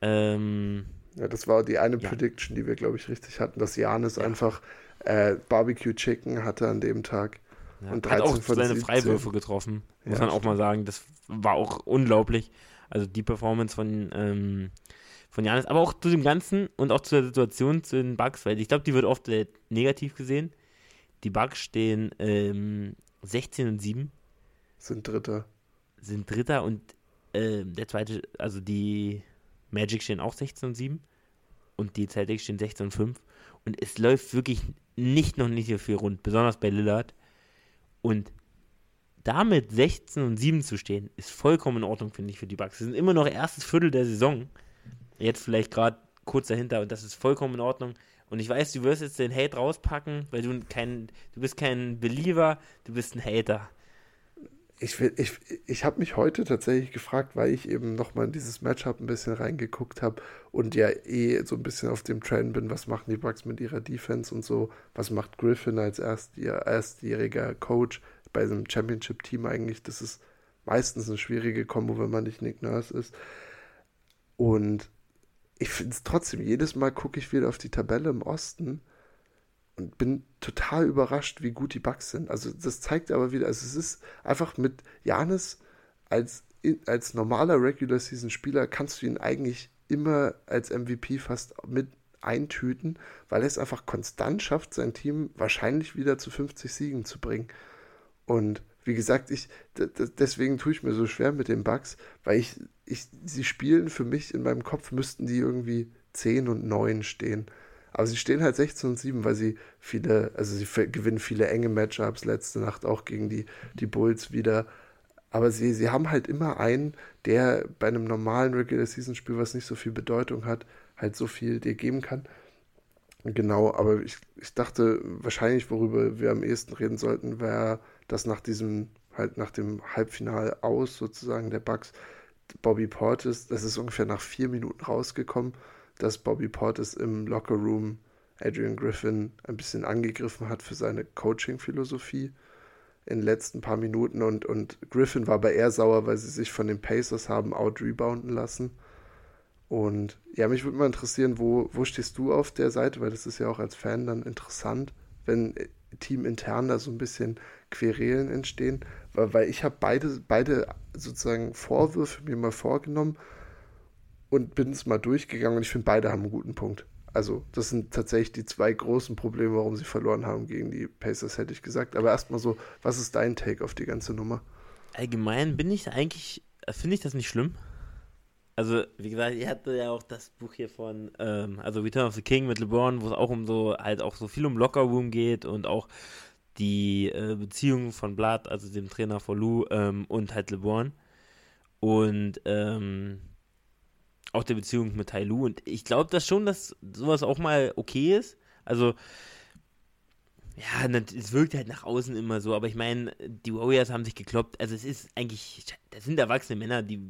Ähm, ja, das war die eine ja. Prediction, die wir, glaube ich, richtig hatten, dass Janis ja. einfach äh, Barbecue Chicken hatte an dem Tag. Ja, und 13 hat auch seine 17. Freiwürfe getroffen, muss man auch mal sagen. Das war auch unglaublich. Also die Performance von, ähm, von Janis, aber auch zu dem Ganzen und auch zu der Situation zu den Bugs, weil ich glaube, die wird oft äh, negativ gesehen. Die Bugs stehen ähm, 16 und 7. Sind Dritter. Sind Dritter und äh, der zweite, also die Magic stehen auch 16 und 7 und die Celtics stehen 16 und 5 und es läuft wirklich nicht noch nicht so viel rund, besonders bei Lillard und damit 16 und 7 zu stehen, ist vollkommen in Ordnung, finde ich, für die Bucks. Sie sind immer noch erstes Viertel der Saison. Jetzt vielleicht gerade kurz dahinter und das ist vollkommen in Ordnung. Und ich weiß, du wirst jetzt den Hate rauspacken, weil du kein, du bist kein Believer, du bist ein Hater ich, ich, ich habe mich heute tatsächlich gefragt, weil ich eben nochmal in dieses Matchup ein bisschen reingeguckt habe und ja eh so ein bisschen auf dem Trend bin, was machen die Bucks mit ihrer Defense und so, was macht Griffin als erstjähriger Coach bei einem Championship-Team eigentlich, das ist meistens eine schwierige Kombo, wenn man nicht Nick Nurse ist. Und ich finde es trotzdem, jedes Mal gucke ich wieder auf die Tabelle im Osten und bin total überrascht, wie gut die Bugs sind. Also das zeigt aber wieder, also es ist einfach mit Janis als, als normaler Regular Season Spieler kannst du ihn eigentlich immer als MVP fast mit eintüten, weil er es einfach konstant schafft, sein Team wahrscheinlich wieder zu 50 Siegen zu bringen. Und wie gesagt, ich deswegen tue ich mir so schwer mit den Bugs, weil ich, ich sie spielen für mich in meinem Kopf müssten die irgendwie 10 und 9 stehen. Aber sie stehen halt 16 und 7, weil sie viele, also sie gewinnen viele enge Matchups, letzte Nacht auch gegen die, die Bulls wieder. Aber sie, sie haben halt immer einen, der bei einem normalen Regular Season Spiel, was nicht so viel Bedeutung hat, halt so viel dir geben kann. Genau, aber ich, ich dachte, wahrscheinlich, worüber wir am ehesten reden sollten, wäre, dass nach diesem halt nach dem Halbfinale aus, sozusagen der Bucks. Bobby Portis, das ist ungefähr nach vier Minuten rausgekommen, dass Bobby Portis im Lockerroom Adrian Griffin ein bisschen angegriffen hat für seine Coaching-Philosophie in den letzten paar Minuten und, und Griffin war aber eher sauer, weil sie sich von den Pacers haben out-rebounden lassen. Und ja, mich würde mal interessieren, wo, wo stehst du auf der Seite, weil das ist ja auch als Fan dann interessant, wenn teamintern da so ein bisschen Querelen entstehen, weil, weil ich habe beide, beide sozusagen Vorwürfe mir mal vorgenommen und bin es mal durchgegangen und ich finde, beide haben einen guten Punkt. Also, das sind tatsächlich die zwei großen Probleme, warum sie verloren haben gegen die Pacers, hätte ich gesagt. Aber erstmal so, was ist dein Take auf die ganze Nummer? Allgemein bin ich eigentlich, finde ich das nicht schlimm. Also, wie gesagt, ihr hatte ja auch das Buch hier von, ähm, also Return of the King mit LeBron, wo es auch um so, halt auch so viel um Lockerroom geht und auch die äh, Beziehung von Blood, also dem Trainer von Lou, ähm, und halt LeBron. Und, ähm, auch der Beziehung mit Tai Lu. Und ich glaube das schon, dass sowas auch mal okay ist. Also, ja, es wirkt halt nach außen immer so, aber ich meine, die Warriors haben sich gekloppt. Also, es ist eigentlich, das sind erwachsene Männer, die,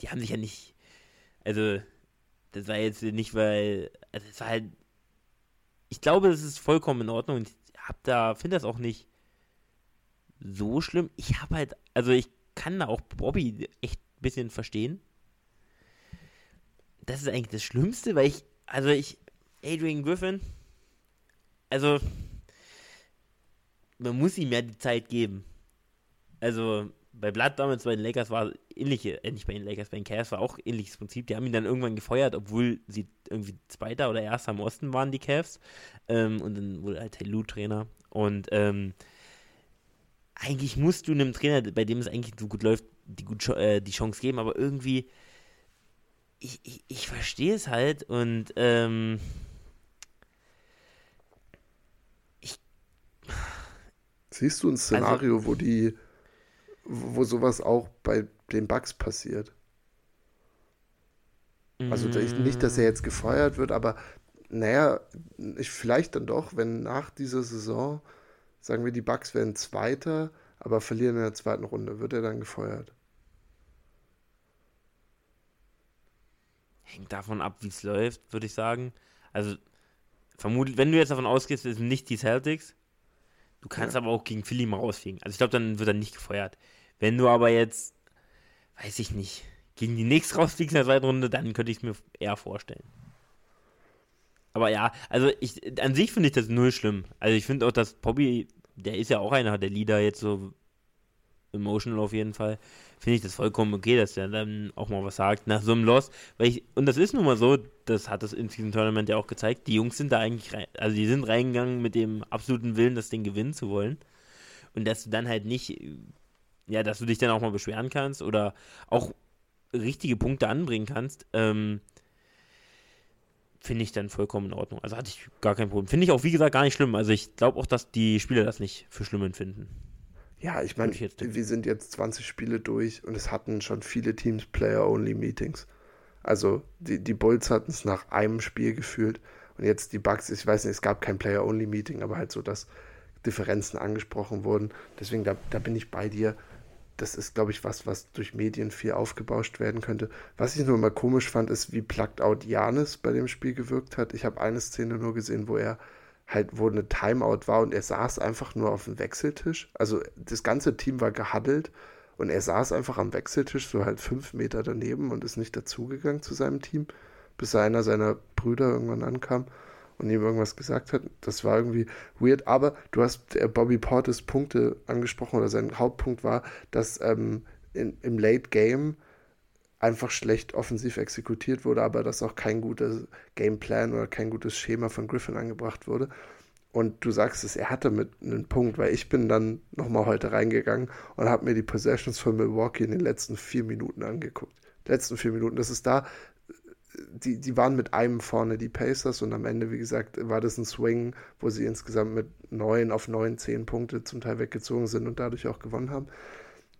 die haben sich ja nicht, also, das war jetzt nicht, weil, also, es war halt, ich glaube, das ist vollkommen in Ordnung und ich hab da, finde das auch nicht so schlimm. Ich habe halt, also, ich kann da auch Bobby echt ein bisschen verstehen das ist eigentlich das Schlimmste, weil ich, also ich, Adrian Griffin, also man muss ihm ja die Zeit geben. Also bei Blood damals bei den Lakers war ähnliche, äh, nicht bei den Lakers, bei den Cavs war auch ähnliches Prinzip. Die haben ihn dann irgendwann gefeuert, obwohl sie irgendwie Zweiter oder Erster im Osten waren, die Cavs. Ähm, und dann wurde halt Lou Trainer. Und ähm, eigentlich musst du einem Trainer, bei dem es eigentlich so gut läuft, die, gut, äh, die Chance geben, aber irgendwie ich, ich, ich verstehe es halt und ähm, ich. Siehst du ein Szenario, also, wo die, wo sowas auch bei den Bugs passiert? Also nicht, dass er jetzt gefeuert wird, aber naja, ich, vielleicht dann doch, wenn nach dieser Saison, sagen wir, die Bugs werden Zweiter, aber verlieren in der zweiten Runde, wird er dann gefeuert? Hängt davon ab, wie es läuft, würde ich sagen. Also, vermutlich, wenn du jetzt davon ausgehst, es sind nicht die Celtics, du kannst ja. aber auch gegen Philly mal rausfliegen. Also, ich glaube, dann wird er nicht gefeuert. Wenn du aber jetzt, weiß ich nicht, gegen die Knicks rausfliegst in der zweiten Runde, dann könnte ich es mir eher vorstellen. Aber ja, also ich, an sich finde ich das null schlimm. Also ich finde auch, dass Bobby, der ist ja auch einer der Leader jetzt so emotional auf jeden Fall finde ich das vollkommen okay, dass der dann auch mal was sagt nach so einem Loss. Weil ich, und das ist nun mal so, das hat das in diesem Tournament ja auch gezeigt, die Jungs sind da eigentlich rein, also die sind reingegangen mit dem absoluten Willen, das Ding gewinnen zu wollen. Und dass du dann halt nicht, ja, dass du dich dann auch mal beschweren kannst oder auch richtige Punkte anbringen kannst, ähm, finde ich dann vollkommen in Ordnung. Also hatte ich gar kein Problem. Finde ich auch, wie gesagt, gar nicht schlimm. Also ich glaube auch, dass die Spieler das nicht für schlimm empfinden. Ja, ich meine, wir sind jetzt 20 Spiele durch und es hatten schon viele Teams Player-Only-Meetings. Also die, die Bulls hatten es nach einem Spiel gefühlt und jetzt die Bucks, ich weiß nicht, es gab kein Player-Only-Meeting, aber halt so, dass Differenzen angesprochen wurden. Deswegen, da, da bin ich bei dir. Das ist, glaube ich, was, was durch Medien viel aufgebauscht werden könnte. Was ich nur mal komisch fand, ist, wie plugged out Janis bei dem Spiel gewirkt hat. Ich habe eine Szene nur gesehen, wo er halt, wo eine Timeout war und er saß einfach nur auf dem Wechseltisch. Also das ganze Team war gehaddelt und er saß einfach am Wechseltisch, so halt fünf Meter daneben und ist nicht dazugegangen zu seinem Team, bis einer seiner Brüder irgendwann ankam und ihm irgendwas gesagt hat. Das war irgendwie weird. Aber du hast äh, Bobby Portis Punkte angesprochen oder sein Hauptpunkt war, dass ähm, in, im Late Game einfach schlecht offensiv exekutiert wurde, aber dass auch kein guter Gameplan oder kein gutes Schema von Griffin angebracht wurde. Und du sagst es, er hatte mit einem Punkt, weil ich bin dann nochmal heute reingegangen und habe mir die Possessions von Milwaukee in den letzten vier Minuten angeguckt. Letzten vier Minuten. Das ist da, die, die waren mit einem vorne die Pacers und am Ende, wie gesagt, war das ein Swing, wo sie insgesamt mit neun auf neun, zehn Punkte zum Teil weggezogen sind und dadurch auch gewonnen haben.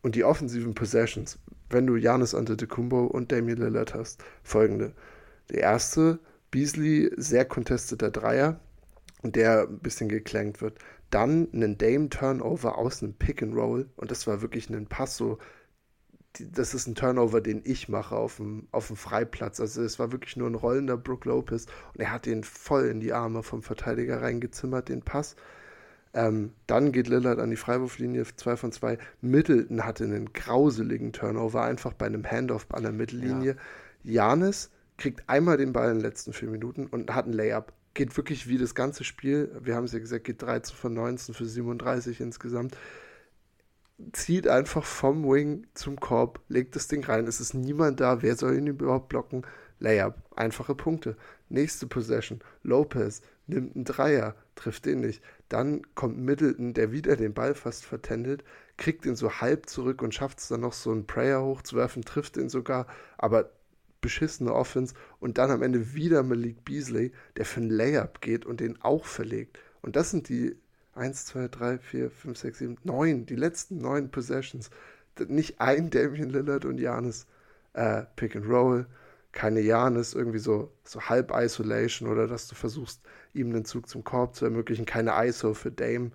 Und die offensiven Possessions, wenn du Janis Antetokounmpo und Damian Lillard hast, folgende. Der erste, Beasley, sehr contesteter Dreier, der ein bisschen geklankt wird. dann einen Dame-Turnover aus einem Pick-and-Roll und das war wirklich ein Pass so, das ist ein Turnover, den ich mache auf dem, auf dem Freiplatz. Also es war wirklich nur ein rollender Brook Lopez und er hat den voll in die Arme vom Verteidiger reingezimmert, den Pass. Ähm, dann geht Lillard an die Freiwurflinie, 2 von 2. Middleton hatte einen grauseligen Turnover, einfach bei einem Handoff an der Mittellinie. Janis kriegt einmal den Ball in den letzten vier Minuten und hat einen Layup. Geht wirklich wie das ganze Spiel. Wir haben es ja gesagt, geht 13 von 19 für 37 insgesamt. Zieht einfach vom Wing zum Korb, legt das Ding rein. Es ist niemand da. Wer soll ihn überhaupt blocken? Layup. Einfache Punkte. Nächste Possession. Lopez nimmt einen Dreier, trifft den nicht. Dann kommt Middleton, der wieder den Ball fast vertändelt, kriegt ihn so halb zurück und schafft es dann noch so einen Prayer hochzuwerfen, trifft ihn sogar, aber beschissene Offense und dann am Ende wieder Malik Beasley, der für einen Layup geht und den auch verlegt. Und das sind die 1, 2, 3, 4, 5, 6, 7, 9, die letzten 9 Possessions. Nicht ein Damian Lillard und Janis äh, Pick and Roll, keine Janis irgendwie so, so halb Isolation oder dass du versuchst, ihm einen Zug zum Korb zu ermöglichen, keine ISO für Dame,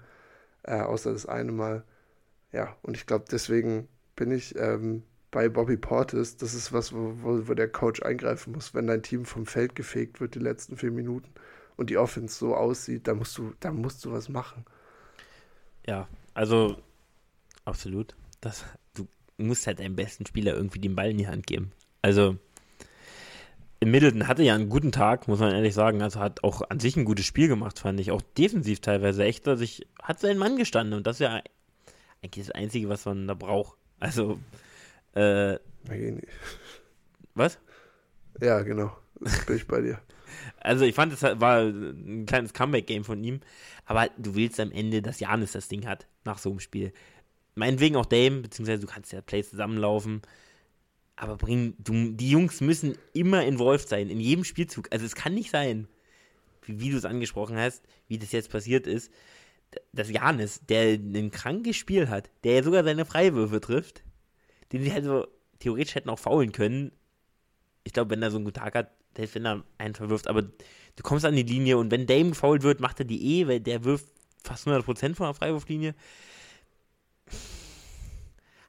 äh, außer das eine Mal. Ja, und ich glaube, deswegen bin ich ähm, bei Bobby Portis, das ist was, wo, wo, wo, der Coach eingreifen muss. Wenn dein Team vom Feld gefegt wird die letzten vier Minuten und die Offense so aussieht, da musst du, da musst du was machen. Ja, also absolut. Das, du musst halt deinem besten Spieler irgendwie den Ball in die Hand geben. Also Middleton hatte ja einen guten Tag, muss man ehrlich sagen. Also hat auch an sich ein gutes Spiel gemacht, fand ich. Auch defensiv teilweise echt. Also ich, hat sein Mann gestanden und das ist ja eigentlich das Einzige, was man da braucht. Also äh, was? Ja, genau. Das bin ich bei dir. Also ich fand, es war ein kleines Comeback-Game von ihm, aber du willst am Ende, dass Janis das Ding hat nach so einem Spiel. Meinetwegen auch Dame, beziehungsweise du kannst ja Plays zusammenlaufen, aber bring, du, die Jungs müssen immer involviert sein, in jedem Spielzug. Also es kann nicht sein, wie, wie du es angesprochen hast, wie das jetzt passiert ist, dass Janis, der ein krankes Spiel hat, der ja sogar seine Freiwürfe trifft, den sie halt so theoretisch hätten auch faulen können. Ich glaube, wenn er so einen guten Tag hat, selbst wenn er einen verwirft, aber du kommst an die Linie und wenn Dame gefault wird, macht er die eh, weil der wirft fast 100% von der Freiwurflinie.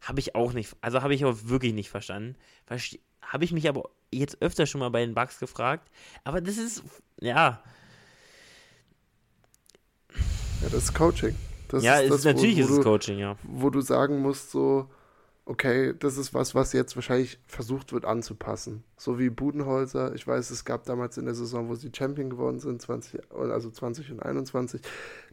Habe ich auch nicht, also habe ich auch wirklich nicht verstanden. Verste habe ich mich aber jetzt öfter schon mal bei den Bugs gefragt. Aber das ist, ja. Ja, das ist Coaching. Das ja, ist das, natürlich wo, wo ist es Coaching, ja. Wo du sagen musst, so, okay, das ist was, was jetzt wahrscheinlich versucht wird anzupassen. So wie Budenholzer. Ich weiß, es gab damals in der Saison, wo sie Champion geworden sind, 20, also 20 und 21,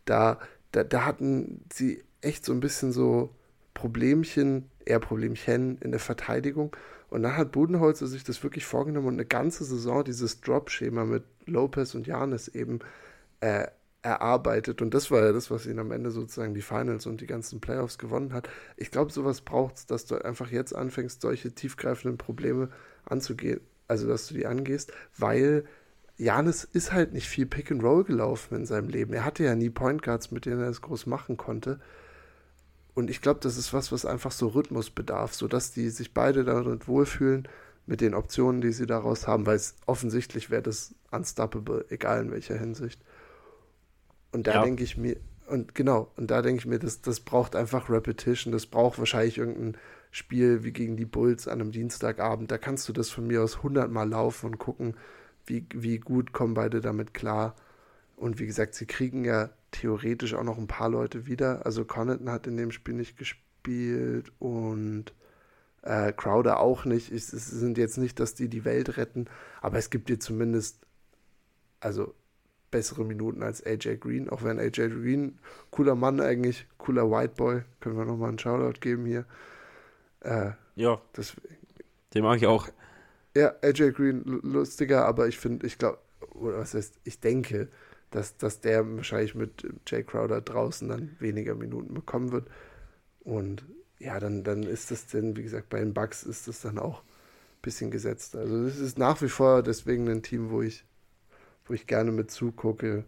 da, da, da hatten sie echt so ein bisschen so Problemchen, eher Problemchen in der Verteidigung. Und dann hat Budenholzer sich das wirklich vorgenommen und eine ganze Saison dieses Drop-Schema mit Lopez und Janis eben äh, erarbeitet. Und das war ja das, was ihn am Ende sozusagen die Finals und die ganzen Playoffs gewonnen hat. Ich glaube, sowas braucht es, dass du einfach jetzt anfängst, solche tiefgreifenden Probleme anzugehen. Also, dass du die angehst, weil Janis ist halt nicht viel Pick and Roll gelaufen in seinem Leben. Er hatte ja nie Point Guards, mit denen er es groß machen konnte. Und ich glaube, das ist was, was einfach so Rhythmus bedarf, sodass die sich beide darin wohlfühlen mit den Optionen, die sie daraus haben, weil offensichtlich wäre das unstoppable, egal in welcher Hinsicht. Und da ja. denke ich mir, und genau, und da denke ich mir, das, das braucht einfach Repetition, das braucht wahrscheinlich irgendein Spiel wie gegen die Bulls an einem Dienstagabend. Da kannst du das von mir aus hundertmal laufen und gucken, wie, wie gut kommen beide damit klar. Und wie gesagt, sie kriegen ja theoretisch auch noch ein paar Leute wieder. Also Connaughton hat in dem Spiel nicht gespielt und äh, Crowder auch nicht. Es, es sind jetzt nicht, dass die die Welt retten, aber es gibt dir zumindest, also bessere Minuten als AJ Green, auch wenn AJ Green, cooler Mann eigentlich, cooler White Boy, können wir nochmal einen Shoutout geben hier. Äh, ja, das, den mag ich auch. Ja, AJ Green lustiger, aber ich finde, ich glaube, oder was heißt, ich denke, dass, dass der wahrscheinlich mit Jay Crowder draußen dann weniger Minuten bekommen wird. Und ja, dann, dann ist das denn, wie gesagt, bei den Bucks ist das dann auch ein bisschen gesetzt. Also es ist nach wie vor deswegen ein Team, wo ich wo ich gerne mit zugucke.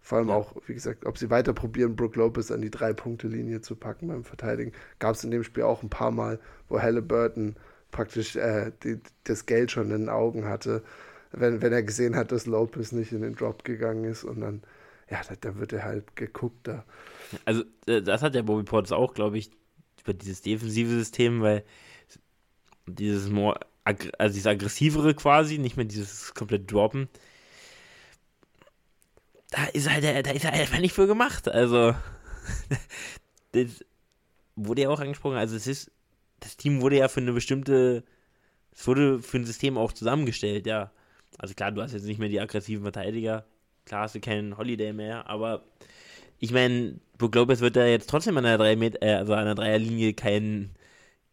Vor allem ja. auch, wie gesagt, ob sie weiter probieren, Brook Lopez an die Drei-Punkte-Linie zu packen beim Verteidigen. Gab es in dem Spiel auch ein paar Mal, wo Halliburton praktisch äh, die, das Geld schon in den Augen hatte, wenn, wenn er gesehen hat, dass Lopez nicht in den Drop gegangen ist. Und dann, ja, da, da wird er halt geguckt da. Also, äh, das hat der Bobby Portis auch, glaube ich, über dieses defensive System, weil dieses more, also dieses aggressivere quasi, nicht mehr dieses komplett Droppen. Da ist halt, da ist er einfach nicht für gemacht. Also, (laughs) das wurde ja auch angesprochen. Also, es ist, das Team wurde ja für eine bestimmte, es wurde für ein System auch zusammengestellt, ja. Also klar, du hast jetzt nicht mehr die aggressiven Verteidiger. Klar hast du keinen Holiday mehr, aber ich meine, Brook Lopez wird da jetzt trotzdem an der, 3 Meter, äh, also an der Dreierlinie keinen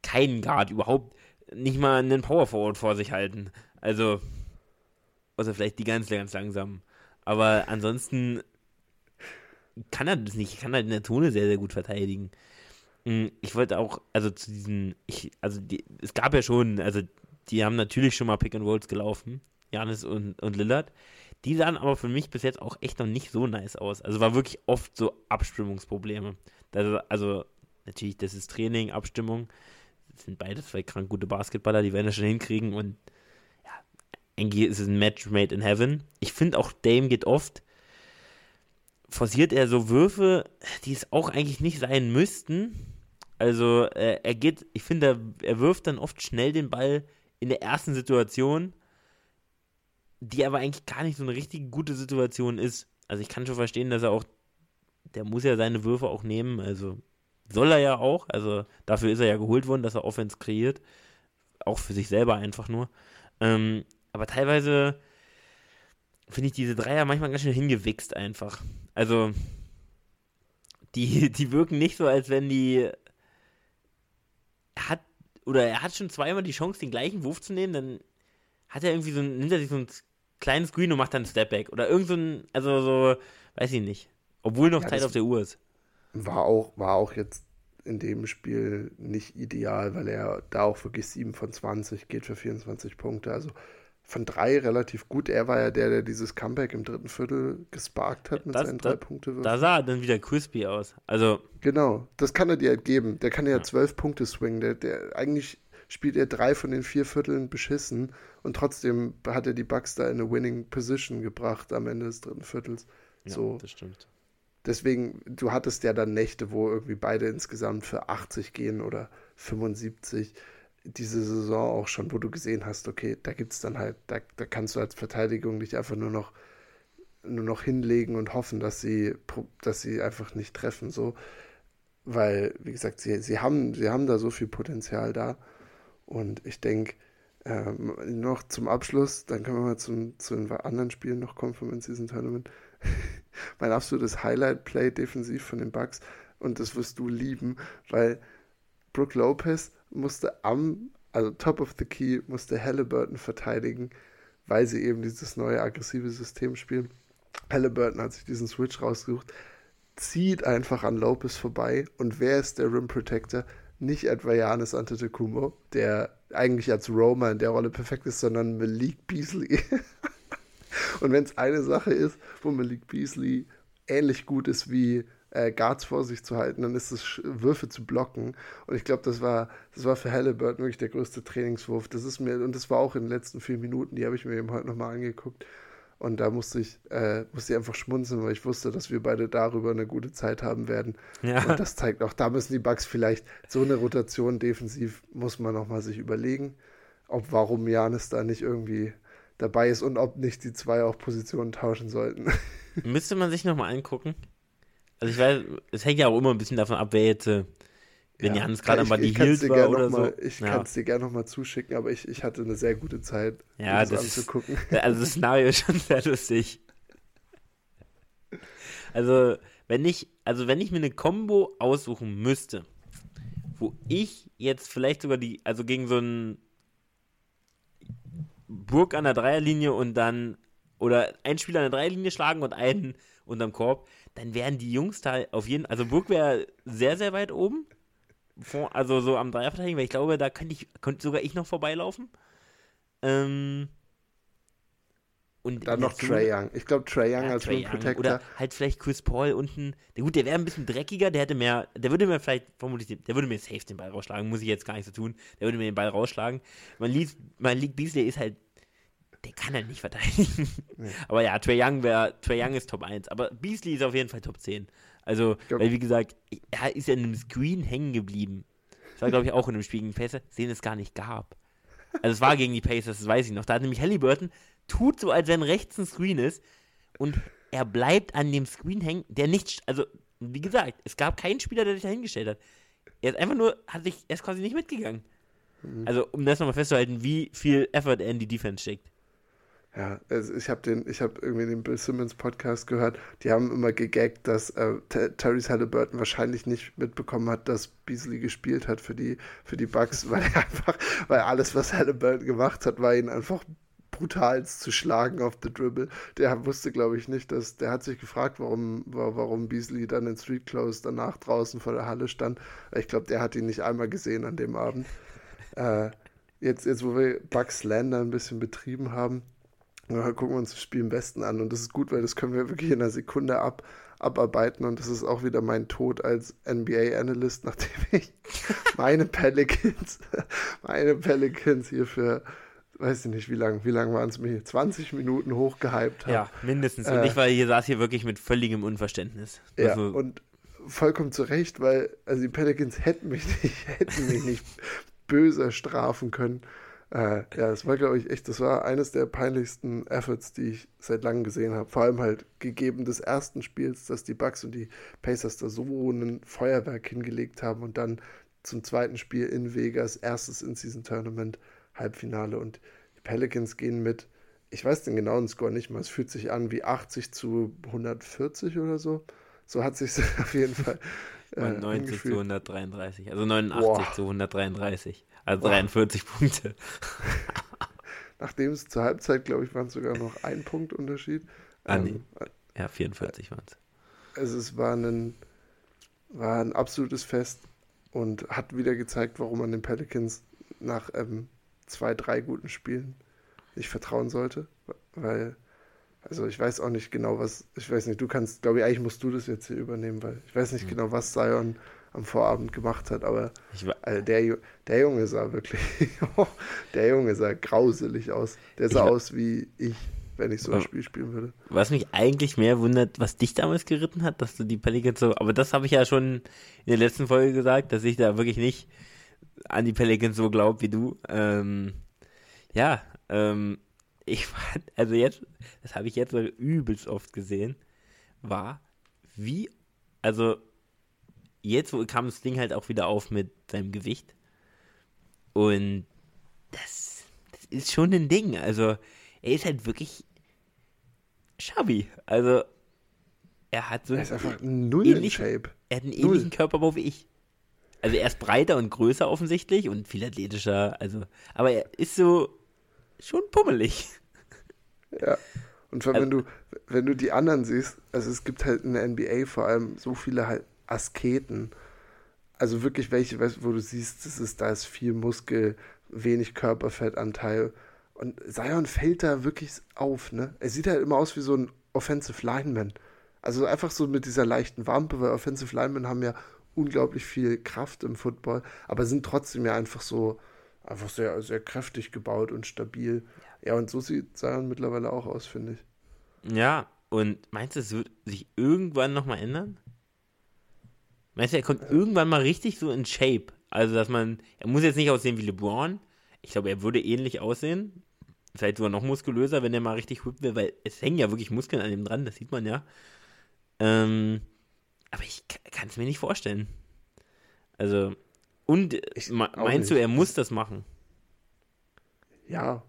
keinen Guard überhaupt nicht mal einen Power Forward vor sich halten. Also, außer vielleicht die ganz, ganz langsam. Aber ansonsten kann er das nicht. Kann halt in der Zone sehr, sehr gut verteidigen. Hm, ich wollte auch, also zu diesen, ich, also die, es gab ja schon, also die haben natürlich schon mal Pick and Rolls gelaufen, Janis und, und Lillard. Die sahen aber für mich bis jetzt auch echt noch nicht so nice aus. Also war wirklich oft so Abstimmungsprobleme. Das, also natürlich, das ist Training, Abstimmung sind beide zwei krank gute Basketballer, die werden das schon hinkriegen und eigentlich ist es ein Match made in heaven. Ich finde auch Dame geht oft, forciert er so Würfe, die es auch eigentlich nicht sein müssten. Also äh, er geht, ich finde, er, er wirft dann oft schnell den Ball in der ersten Situation, die aber eigentlich gar nicht so eine richtig gute Situation ist. Also ich kann schon verstehen, dass er auch, der muss ja seine Würfe auch nehmen. Also soll er ja auch. Also dafür ist er ja geholt worden, dass er Offense kreiert. Auch für sich selber einfach nur. Ähm, aber teilweise finde ich diese Dreier manchmal ganz schön hingewichst einfach. Also die, (laughs) die wirken nicht so, als wenn die. Er hat, oder er hat schon zweimal die Chance, den gleichen Wurf zu nehmen, dann hat er irgendwie so ein, nimmt er sich so ein kleines Screen und macht dann ein Stepback. Oder irgend so ein, also so, weiß ich nicht. Obwohl noch ja, Zeit auf der Uhr ist war auch, war auch jetzt in dem Spiel nicht ideal, weil er da auch wirklich 7 von 20 geht für 24 Punkte. Also von drei relativ gut. Er war ja der, der dieses Comeback im dritten Viertel gesparkt hat mit das, seinen drei Punkte. Da sah er dann wieder crispy aus. Also genau, das kann er dir halt geben. Der kann ja zwölf Punkte swingen. Der, der eigentlich spielt er drei von den vier Vierteln beschissen und trotzdem hat er die Bucks da in eine Winning Position gebracht am Ende des dritten Viertels. Ja, so. das stimmt. Deswegen, du hattest ja dann Nächte, wo irgendwie beide insgesamt für 80 gehen oder 75. Diese Saison auch schon, wo du gesehen hast, okay, da gibt es dann halt, da, da kannst du als Verteidigung nicht einfach nur noch nur noch hinlegen und hoffen, dass sie, dass sie einfach nicht treffen, so. Weil, wie gesagt, sie, sie, haben, sie haben da so viel Potenzial da. Und ich denke, ähm, noch zum Abschluss, dann können wir mal zum, zu den anderen Spielen noch kommen vom In-Season Tournament. (laughs) mein absolutes Highlight-Play defensiv von den Bucks und das wirst du lieben, weil Brooke Lopez musste am, also top of the key, musste Halliburton verteidigen, weil sie eben dieses neue aggressive System spielen. Halliburton hat sich diesen Switch rausgesucht, zieht einfach an Lopez vorbei und wer ist der Rim Protector? Nicht etwa Janis Antetokounmpo, der eigentlich als Roma in der Rolle perfekt ist, sondern Malik Beasley. (laughs) Und wenn es eine Sache ist, wo Malik Beasley ähnlich gut ist wie äh, Guards vor sich zu halten, dann ist es Würfe zu blocken. Und ich glaube, das war, das war für Halliburton wirklich der größte Trainingswurf. Das ist mir, und das war auch in den letzten vier Minuten, die habe ich mir eben heute nochmal angeguckt. Und da musste ich, äh, musste ich einfach schmunzeln, weil ich wusste, dass wir beide darüber eine gute Zeit haben werden. Ja. Und das zeigt auch, da müssen die Bugs vielleicht so eine Rotation defensiv, muss man nochmal sich überlegen, ob warum Janis da nicht irgendwie dabei ist und ob nicht die zwei auch Positionen tauschen sollten. (laughs) Müsste man sich nochmal angucken. Also ich weiß, es hängt ja auch immer ein bisschen davon ab, wer jetzt, äh, wenn ja, Jans gerade mal die Heels war oder so. Mal, ich ja. kann es dir gerne nochmal zuschicken, aber ich, ich hatte eine sehr gute Zeit, ja, das, das anzugucken. (laughs) Ist, also das Szenario ist schon sehr lustig. Also, wenn ich, also wenn ich mir eine Combo aussuchen müsste, wo ich jetzt vielleicht sogar die, also gegen so einen Burg an der Dreierlinie und dann oder ein Spieler an der Dreierlinie schlagen und einen unterm Korb, dann wären die Jungs da auf jeden Fall, also Burg wäre sehr, sehr weit oben, also so am Dreierverteidigen, weil ich glaube, da könnte ich, könnte sogar ich noch vorbeilaufen. Ähm, und dann noch Trey Young. Ich glaube, Trey Young ja, als Rim Protector. Oder halt vielleicht Chris Paul unten. Der, gut, der wäre ein bisschen dreckiger, der hätte mehr, der würde mir vielleicht, vermutlich, der würde mir safe den Ball rausschlagen, muss ich jetzt gar nicht so tun. Der würde mir den Ball rausschlagen. Man liest, man liegt Beasley ist halt der kann er nicht verteidigen. Nee. Aber ja, Trey Young, wär, Trey Young ist Top 1. Aber Beasley ist auf jeden Fall Top 10. Also, weil wie gesagt, er ist ja in einem Screen hängen geblieben. Das war, glaube ich, auch in einem Spiel gegen Pacers, den es gar nicht gab. Also, es war gegen die Pacers, das weiß ich noch. Da hat nämlich Halliburton, tut so, als wenn rechts ein Screen ist und er bleibt an dem Screen hängen, der nicht, also, wie gesagt, es gab keinen Spieler, der sich da hingestellt hat. Er ist einfach nur, hat sich, er ist quasi nicht mitgegangen. Mhm. Also, um das nochmal festzuhalten, wie viel Effort er in die Defense steckt. Ja, also ich habe den, ich habe irgendwie den Bill Simmons Podcast gehört. Die haben immer gegaggt, dass äh, Terry Halliburton wahrscheinlich nicht mitbekommen hat, dass Beasley gespielt hat für die für die Bucks, weil er (laughs) einfach, weil alles, was Halliburton gemacht hat, war ihn einfach brutal zu schlagen auf the Dribble. Der wusste, glaube ich, nicht, dass der hat sich gefragt, warum, warum Beasley dann in Street Clothes danach draußen vor der Halle stand. Ich glaube, der hat ihn nicht einmal gesehen an dem Abend. Äh, jetzt, jetzt, wo wir Bucks Lander ein bisschen betrieben haben, ja, gucken wir uns das Spiel am besten an. Und das ist gut, weil das können wir wirklich in einer Sekunde ab, abarbeiten. Und das ist auch wieder mein Tod als NBA-Analyst, (laughs) nachdem ich meine Pelicans, meine Pelicans hier für, weiß ich nicht, wie lange, wie lange waren es mir hier, 20 Minuten hochgehypt habe. Ja, mindestens. Und äh, ich war hier, saß hier wirklich mit völligem Unverständnis. Ja, also, und vollkommen zu Recht, weil also die Pelicans hätten mich nicht, hätten mich nicht (laughs) böser strafen können. Äh, ja, das war, glaube ich, echt, das war eines der peinlichsten Efforts, die ich seit langem gesehen habe. Vor allem halt gegeben des ersten Spiels, dass die Bucks und die Pacers da so ein Feuerwerk hingelegt haben und dann zum zweiten Spiel in Vegas, erstes In-Season-Tournament, Halbfinale und die Pelicans gehen mit, ich weiß den genauen Score nicht mal, es fühlt sich an wie 80 zu 140 oder so. So hat sich (laughs) auf jeden Fall. Äh, 90 zu 133, also 89 Boah. zu 133. Also 43 Boah. Punkte. (laughs) Nachdem es zur Halbzeit, glaube ich, waren es sogar noch ein Punkt Unterschied. Ah, ähm, nee. Ja, 44 waren es. Also es war ein, war ein absolutes Fest und hat wieder gezeigt, warum man den Pelicans nach ähm, zwei, drei guten Spielen nicht vertrauen sollte. Weil, also ich weiß auch nicht genau, was, ich weiß nicht, du kannst, glaube ich, eigentlich musst du das jetzt hier übernehmen, weil ich weiß nicht mhm. genau, was Zion am Vorabend gemacht hat, aber also der, der Junge sah wirklich, (laughs) der Junge sah grauselig aus. Der sah ich, aus wie ich, wenn ich so ein Spiel spielen würde. Was mich eigentlich mehr wundert, was dich damals geritten hat, dass du die Pelicans so, aber das habe ich ja schon in der letzten Folge gesagt, dass ich da wirklich nicht an die Pelicans so glaube wie du. Ähm, ja, ähm, ich fand, also jetzt, das habe ich jetzt übelst oft gesehen, war, wie, also jetzt kam das Ding halt auch wieder auf mit seinem Gewicht. Und das, das ist schon ein Ding. Also, er ist halt wirklich chubby. Also, er hat so er ist einfach null ähnlichen, Shape. Er hat einen null. ähnlichen Körperbau wie ich. Also, er ist breiter und größer offensichtlich und viel athletischer. Also, aber er ist so schon pummelig. Ja. Und vor allem, also, wenn du, wenn du die anderen siehst, also es gibt halt in der NBA vor allem so viele halt Asketen. Also wirklich welche, wo du siehst, das ist, da ist viel Muskel, wenig Körperfettanteil. Und Zion fällt da wirklich auf, ne? Er sieht halt immer aus wie so ein Offensive Lineman. Also einfach so mit dieser leichten Wampe, weil Offensive Linemen haben ja unglaublich viel Kraft im Football, aber sind trotzdem ja einfach so, einfach sehr, sehr kräftig gebaut und stabil. Ja, ja und so sieht Zion mittlerweile auch aus, finde ich. Ja, und meinst du, es wird sich irgendwann nochmal ändern? Meinst du, er kommt irgendwann mal richtig so in Shape? Also, dass man, er muss jetzt nicht aussehen wie LeBron. Ich glaube, er würde ähnlich aussehen. Vielleicht sogar noch muskulöser, wenn er mal richtig whipped will, weil es hängen ja wirklich Muskeln an ihm dran, das sieht man ja. Ähm, aber ich kann es mir nicht vorstellen. Also, und ich meinst du, er muss das machen? Ja.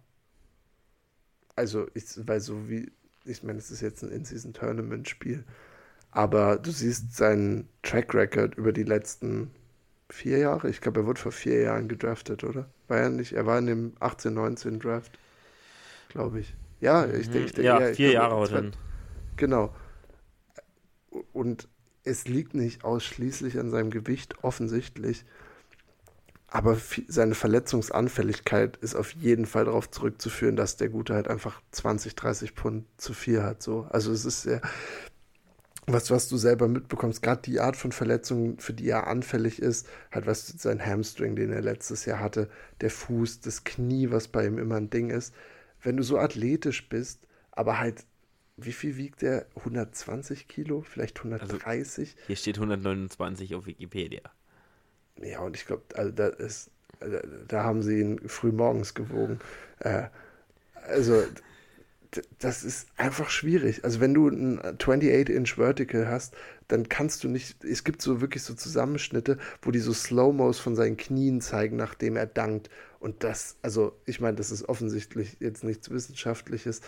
Also, ich, weil so wie, ich meine, es ist jetzt ein In-Season-Tournament-Spiel. Aber du siehst seinen Track Record über die letzten vier Jahre. Ich glaube, er wurde vor vier Jahren gedraftet, oder? War er nicht? Er war in dem 18, 19 Draft, glaube ich. Ja, ich denke. Ich denk, ja, ja, vier Jahre heute. Genau. Und es liegt nicht ausschließlich an seinem Gewicht, offensichtlich. Aber seine Verletzungsanfälligkeit ist auf jeden Fall darauf zurückzuführen, dass der Gute halt einfach 20, 30 Pfund zu viel hat. So. Also es ist sehr, was, was du selber mitbekommst, gerade die Art von Verletzung, für die er anfällig ist, halt was sein Hamstring, den er letztes Jahr hatte, der Fuß, das Knie, was bei ihm immer ein Ding ist, wenn du so athletisch bist, aber halt, wie viel wiegt der? 120 Kilo, vielleicht 130? Also, hier steht 129 auf Wikipedia. Ja, und ich glaube, also da ist, da haben sie ihn früh morgens gewogen. Äh, also, das ist einfach schwierig. Also wenn du ein 28-inch Vertical hast, dann kannst du nicht, es gibt so wirklich so Zusammenschnitte, wo die so Slow-Mos von seinen Knien zeigen, nachdem er dankt. Und das, also ich meine, das ist offensichtlich jetzt nichts Wissenschaftliches,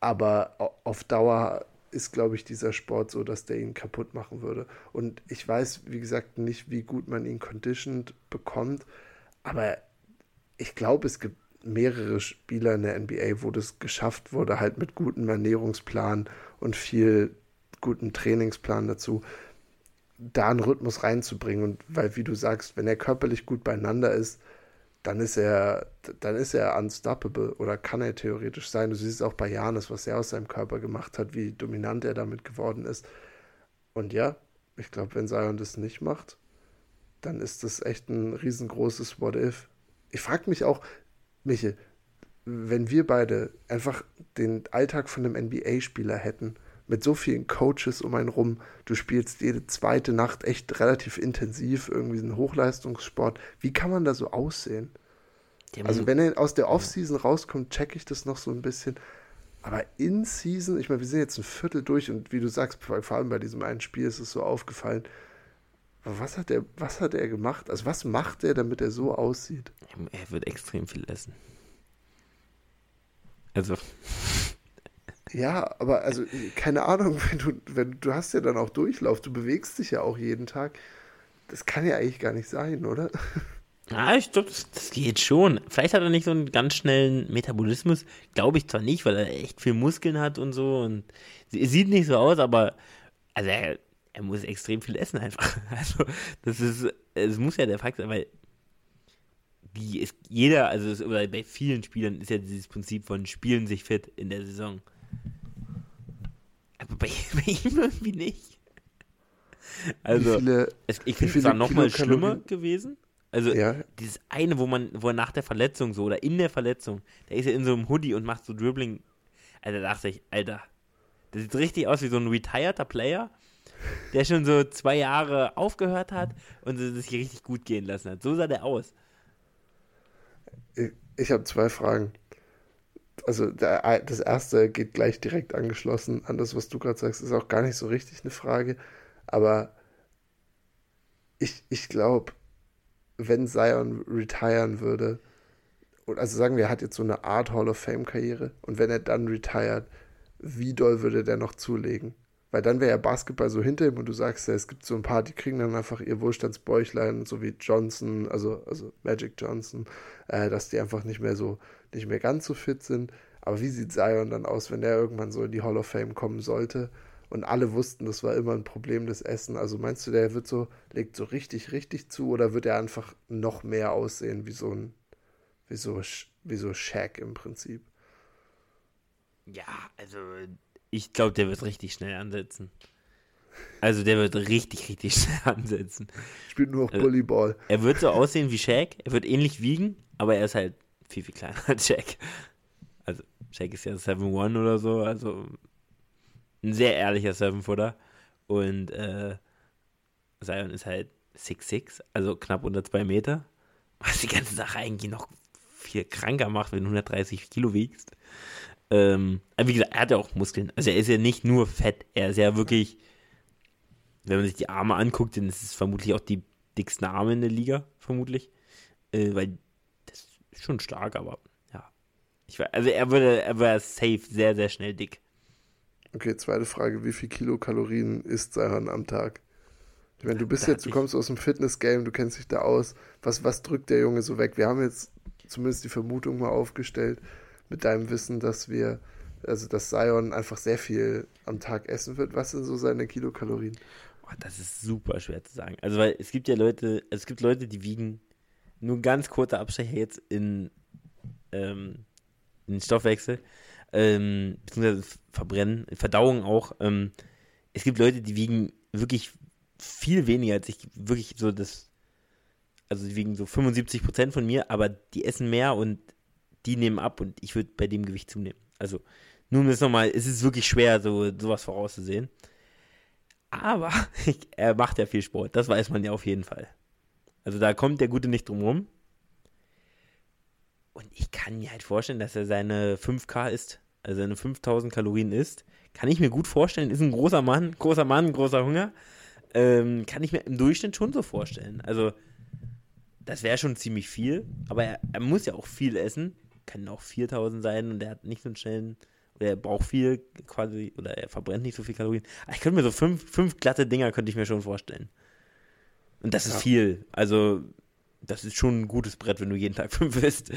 aber auf Dauer ist, glaube ich, dieser Sport so, dass der ihn kaputt machen würde. Und ich weiß, wie gesagt, nicht, wie gut man ihn conditioned bekommt, aber ich glaube, es gibt mehrere Spieler in der NBA, wo das geschafft wurde, halt mit gutem Ernährungsplan und viel guten Trainingsplan dazu, da einen Rhythmus reinzubringen. Und weil, wie du sagst, wenn er körperlich gut beieinander ist, dann ist er, dann ist er unstoppable oder kann er theoretisch sein. Du siehst auch bei Janis, was er aus seinem Körper gemacht hat, wie dominant er damit geworden ist. Und ja, ich glaube, wenn Zion das nicht macht, dann ist das echt ein riesengroßes What If. Ich frage mich auch, Michel, wenn wir beide einfach den Alltag von einem NBA-Spieler hätten, mit so vielen Coaches um einen rum, du spielst jede zweite Nacht echt relativ intensiv, irgendwie einen Hochleistungssport, wie kann man da so aussehen? also wenn er aus der Offseason rauskommt, checke ich das noch so ein bisschen. Aber in Season, ich meine, wir sind jetzt ein Viertel durch und wie du sagst, vor allem bei diesem einen Spiel ist es so aufgefallen. Was hat er, was hat er gemacht? Also was macht er, damit er so aussieht? Er wird extrem viel essen. Also. (laughs) Ja, aber also, keine Ahnung, wenn du, wenn du hast ja dann auch Durchlauf, du bewegst dich ja auch jeden Tag. Das kann ja eigentlich gar nicht sein, oder? (laughs) Ja, ich glaube, das, das, geht schon. Vielleicht hat er nicht so einen ganz schnellen Metabolismus. Glaube ich zwar nicht, weil er echt viel Muskeln hat und so. Und sieht nicht so aus, aber also er, er muss extrem viel essen einfach. (laughs) Also, das ist, es muss ja der Fakt sein, weil die ist, jeder, also oder bei vielen Spielern ist ja dieses Prinzip von spielen sich fit in der Saison. Aber bei, (laughs) bei ihm irgendwie nicht. Also, viele, es, ich finde es zwar nochmal schlimmer gewesen. Also, ja. dieses eine, wo man, wo er nach der Verletzung so, oder in der Verletzung, der ist ja in so einem Hoodie und macht so Dribbling. Alter, da dachte ich, Alter, das sieht richtig aus wie so ein retireder Player, der schon so zwei Jahre aufgehört hat und sich richtig gut gehen lassen hat. So sah der aus. Ich, ich habe zwei Fragen. Also der, das erste geht gleich direkt angeschlossen an das, was du gerade sagst, ist auch gar nicht so richtig eine Frage. Aber ich, ich glaube, wenn Zion retiren würde, also sagen wir, er hat jetzt so eine Art Hall of Fame-Karriere und wenn er dann retired, wie doll würde der noch zulegen? Weil dann wäre ja Basketball so hinter ihm und du sagst ja, es gibt so ein paar, die kriegen dann einfach ihr Wohlstandsbäuchlein, so wie Johnson, also, also Magic Johnson, äh, dass die einfach nicht mehr so, nicht mehr ganz so fit sind. Aber wie sieht Zion dann aus, wenn der irgendwann so in die Hall of Fame kommen sollte? Und alle wussten, das war immer ein Problem des Essen. Also meinst du, der wird so, legt so richtig, richtig zu oder wird er einfach noch mehr aussehen wie so ein, wie so, wie so Shaq im Prinzip? Ja, also ich glaube, der wird richtig schnell ansetzen. Also der wird richtig, richtig (laughs) schnell ansetzen. Spielt nur noch also, Bullyball. Er wird so aussehen wie Shaq, er wird ähnlich wiegen, aber er ist halt viel, viel kleiner als Shaq. Also Shaq ist ja 7-1 oder so, also ein sehr ehrlicher 7-Footer. Und äh, Zion ist halt 6'6, also knapp unter 2 Meter. Was die ganze Sache eigentlich noch viel kranker macht, wenn du 130 Kilo wiegst. Ähm, aber wie gesagt, er hat ja auch Muskeln. Also er ist ja nicht nur fett, er ist ja wirklich, wenn man sich die Arme anguckt, dann ist es vermutlich auch die dicksten Arme in der Liga, vermutlich. Äh, weil das ist schon stark, aber ja. Ich war, also er würde, er wäre safe sehr, sehr schnell dick. Okay, zweite Frage, wie viel Kilokalorien isst Seihan am Tag? Ich meine, du bist da jetzt, du kommst aus dem Fitness-Game, du kennst dich da aus. Was, was drückt der Junge so weg? Wir haben jetzt zumindest die Vermutung mal aufgestellt, mit deinem Wissen, dass wir, also dass Sion einfach sehr viel am Tag essen wird. Was sind so seine Kilokalorien? Oh, das ist super schwer zu sagen. Also, weil es gibt ja Leute, es gibt Leute, die wiegen nur ein ganz kurzer Abstecher jetzt in, ähm, in Stoffwechsel, ähm, beziehungsweise Verbrennen, Verdauung auch. Ähm, es gibt Leute, die wiegen wirklich viel weniger als ich, wirklich so das, also die wiegen so 75 Prozent von mir, aber die essen mehr und die nehmen ab und ich würde bei dem Gewicht zunehmen. Also, nun ist nochmal, es ist wirklich schwer, so sowas vorauszusehen. Aber (laughs) er macht ja viel Sport, das weiß man ja auf jeden Fall. Also da kommt der Gute nicht drum rum. Und ich kann mir halt vorstellen, dass er seine 5K isst, also seine 5000 Kalorien isst. Kann ich mir gut vorstellen, ist ein großer Mann, großer Mann, großer Hunger. Ähm, kann ich mir im Durchschnitt schon so vorstellen. Also, das wäre schon ziemlich viel, aber er, er, muss ja auch viel essen. Kann auch 4000 sein und er hat nicht so einen schnellen, oder er braucht viel quasi, oder er verbrennt nicht so viel Kalorien. Ich könnte mir so fünf, fünf glatte Dinger, könnte ich mir schon vorstellen. Und das ja. ist viel. Also, das ist schon ein gutes Brett, wenn du jeden Tag (laughs) fünf isst.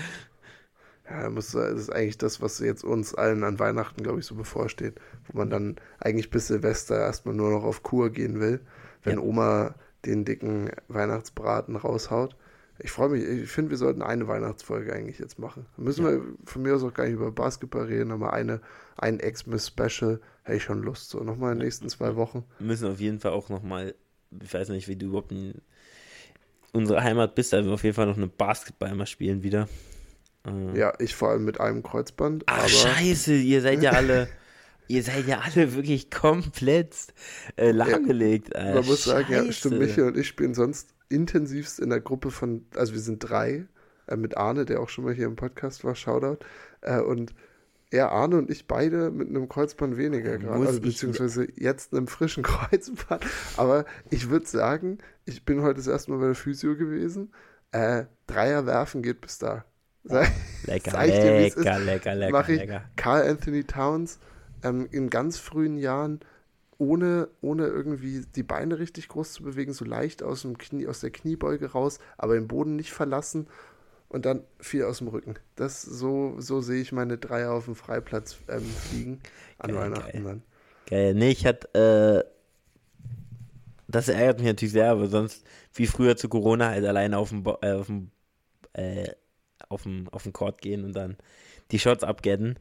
Ja, muss, das ist eigentlich das, was jetzt uns allen an Weihnachten, glaube ich, so bevorsteht, wo man dann eigentlich bis Silvester erstmal nur noch auf Kur gehen will, wenn ja. Oma den dicken Weihnachtsbraten raushaut. Ich freue mich, ich finde, wir sollten eine Weihnachtsfolge eigentlich jetzt machen. Da müssen ja. wir von mir aus auch gar nicht über Basketball reden, aber eine, ein Xmas-Special, hätte ich schon Lust, so nochmal in den nächsten zwei Wochen. Wir müssen auf jeden Fall auch nochmal, ich weiß nicht, wie du überhaupt in unserer Heimat bist, aber auf jeden Fall noch eine Basketball mal spielen wieder. Mhm. Ja, ich vor allem mit einem Kreuzband. Ach, scheiße, ihr seid ja alle. (laughs) ihr seid ja alle wirklich komplett äh, lahmgelegt. Ja, man muss sagen, ja, stimmt, Michael und ich spielen sonst intensivst in der Gruppe von, also wir sind drei, äh, mit Arne, der auch schon mal hier im Podcast war, Shoutout. Äh, und er, Arne und ich beide mit einem Kreuzband weniger gerade, also beziehungsweise jetzt einem frischen (laughs) Kreuzband. Aber ich würde sagen, ich bin heute das erste Mal bei der Physio gewesen. Äh, Dreier werfen geht bis da. Sag, lecker, sag ich dir, lecker, lecker, lecker, ich lecker. Carl Anthony Towns ähm, in ganz frühen Jahren ohne, ohne irgendwie die Beine richtig groß zu bewegen, so leicht aus, dem Knie, aus der Kniebeuge raus, aber den Boden nicht verlassen und dann viel aus dem Rücken. Das so, so sehe ich meine Dreier auf dem Freiplatz ähm, fliegen an geil, Weihnachten geil. dann. Geil. Nee, ich hatte, äh, das ärgert mich natürlich sehr, aber sonst, wie früher zu Corona, halt alleine auf dem, Bo äh, auf dem äh, auf den, auf den Court gehen und dann die Shots abgetten.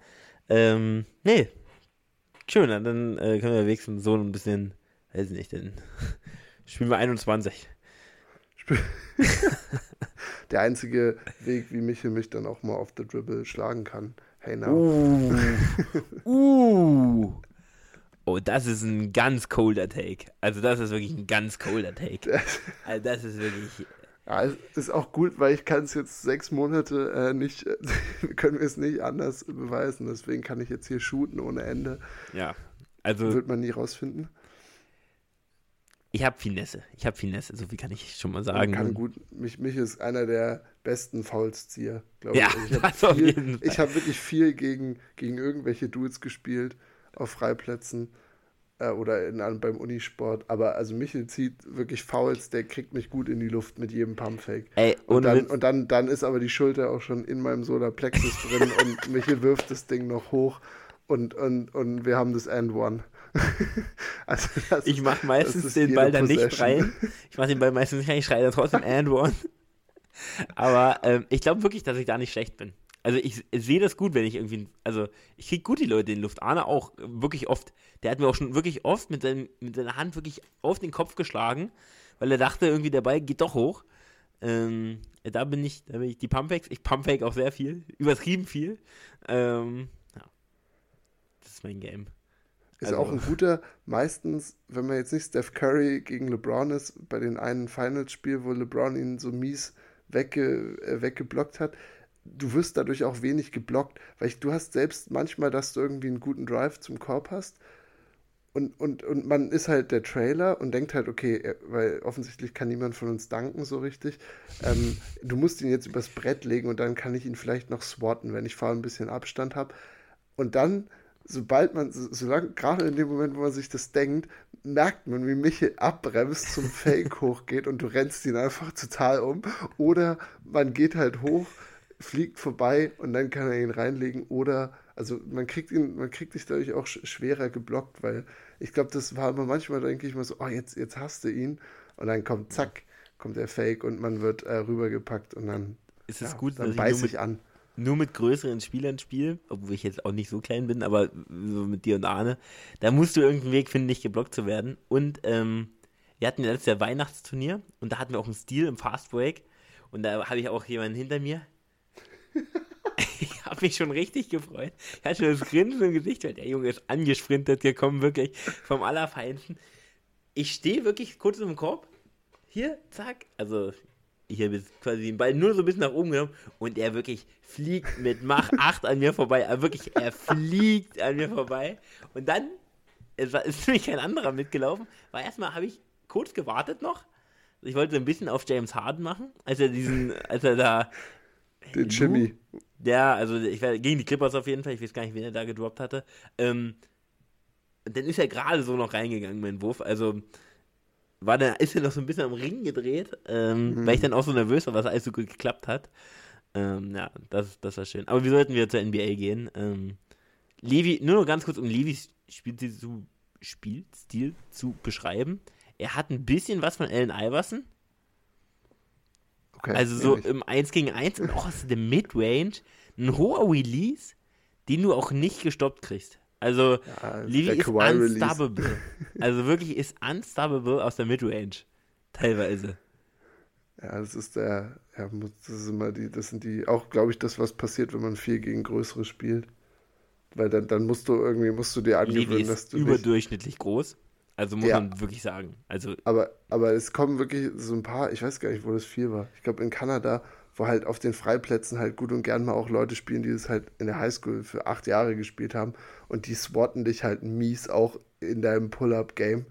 Ähm, nee, schön, dann äh, können wir wenigstens so ein bisschen, weiß ich nicht, dann (laughs) spielen wir 21. (laughs) Der einzige Weg, wie Michel mich dann auch mal auf der Dribble schlagen kann. Hey now. Uh. (laughs) uh. Oh, das ist ein ganz colder Take. Also das ist wirklich ein ganz colder Take. Also das ist wirklich ja, es ist auch gut, weil ich kann es jetzt sechs Monate äh, nicht, (laughs) können wir es nicht anders beweisen. Deswegen kann ich jetzt hier shooten ohne Ende. Ja, also. Wird man nie rausfinden. Ich habe Finesse. Ich habe Finesse, so viel kann ich schon mal sagen. kann gut. Mich, mich ist einer der besten Foulszieher, glaube ja, ich. Also ich habe (laughs) hab wirklich viel gegen, gegen irgendwelche Dudes gespielt auf Freiplätzen äh, oder in, beim Unisport. Aber also Michel zieht wirklich Fouls, der kriegt mich gut in die Luft mit jedem Pumpfake. Ey, und dann, und dann, dann ist aber die Schulter auch schon in meinem Solarplexus drin und (laughs) Michel wirft das Ding noch hoch und, und, und wir haben das End One. (laughs) also das, ich mache meistens den Ball dann nicht rein. Ich mache den Ball meistens nicht rein, ich schreie dann trotzdem (laughs) And One. Aber ähm, ich glaube wirklich, dass ich da nicht schlecht bin. Also ich, sehe das gut, wenn ich irgendwie, also ich kriege gut die Leute in die Luft. Arne auch, wirklich oft. Der hat mir auch schon wirklich oft mit, seinem, mit seiner Hand wirklich auf den Kopf geschlagen, weil er dachte, irgendwie der Ball geht doch hoch. Ähm, da bin ich, da bin ich die Pumpfakes. Ich pumpfake auch sehr viel, übertrieben viel. Ähm, ja. Das ist mein Game. Ist also. auch ein guter, meistens, wenn man jetzt nicht Steph Curry gegen LeBron ist, bei den einen Finals-Spiel, wo LeBron ihn so mies wegge, äh, weggeblockt hat, du wirst dadurch auch wenig geblockt, weil ich, du hast selbst manchmal, dass du irgendwie einen guten Drive zum Korb hast und, und, und man ist halt der Trailer und denkt halt, okay, weil offensichtlich kann niemand von uns danken so richtig. Ähm, du musst ihn jetzt übers Brett legen und dann kann ich ihn vielleicht noch swatten, wenn ich vor allem ein bisschen Abstand habe. Und dann, sobald man, solange, gerade in dem Moment, wo man sich das denkt, merkt man, wie Michel abbremst, zum Fake (laughs) hochgeht und du rennst ihn einfach total um. Oder man geht halt hoch fliegt vorbei und dann kann er ihn reinlegen oder also man kriegt ihn, man kriegt dich dadurch auch schwerer geblockt, weil ich glaube, das war immer manchmal, denke ich mal so, oh, jetzt, jetzt hast du ihn und dann kommt zack, kommt der Fake und man wird äh, rübergepackt und dann ist es ja, gut, dann beiß ich, an. Nur mit größeren Spielern spiele, obwohl ich jetzt auch nicht so klein bin, aber so mit dir und Arne, da musst du irgendeinen Weg finden, nicht geblockt zu werden. Und ähm, wir hatten ja letztes Jahr Weihnachtsturnier und da hatten wir auch einen Stil im Fast Break und da habe ich auch jemanden hinter mir, (laughs) habe mich schon richtig gefreut. Ich hatte das Grinsen im Gesicht, weil der Junge ist angesprintet gekommen, wirklich vom Allerfeinsten. Ich stehe wirklich kurz im Korb. Hier, zack. Also, ich habe quasi den Ball nur so ein bisschen nach oben genommen und er wirklich fliegt mit Mach 8 (laughs) an mir vorbei. Aber wirklich, er fliegt an mir vorbei. Und dann es war, (laughs) ist nämlich kein anderer mitgelaufen. War erstmal, habe ich kurz gewartet noch. Ich wollte ein bisschen auf James Harden machen, als er diesen, als er da. Den Jimmy. Ja, also ich war gegen die Clippers auf jeden Fall, ich weiß gar nicht, wen er da gedroppt hatte. Ähm, dann ist er gerade so noch reingegangen, mein Wurf. Also war der, ist er noch so ein bisschen am Ring gedreht, ähm, mhm. weil ich dann auch so nervös war, was alles so gut geklappt hat. Ähm, ja, das, das war schön. Aber wie sollten wir zur NBA gehen? Ähm, Levi, nur noch ganz kurz, um Levis Spielstil zu, Spielstil zu beschreiben. Er hat ein bisschen was von Allen Iverson. Okay, also so im 1 gegen 1 und auch aus der Midrange ein hoher Release, den du auch nicht gestoppt kriegst. Also ja, Levi ist unstoppable. also wirklich ist unstoppable aus der Midrange. Teilweise. Ja, das ist der, ja, das ist immer die, das sind die, auch glaube ich, das, was passiert, wenn man viel gegen Größere spielt. Weil dann, dann musst du irgendwie, musst du dir angewöhnen, dass du. Überdurchschnittlich nicht... groß. Also muss ja. man wirklich sagen. Also aber, aber es kommen wirklich so ein paar, ich weiß gar nicht, wo das viel war. Ich glaube in Kanada, wo halt auf den Freiplätzen halt gut und gern mal auch Leute spielen, die das halt in der Highschool für acht Jahre gespielt haben. Und die swatten dich halt mies auch in deinem Pull-Up-Game,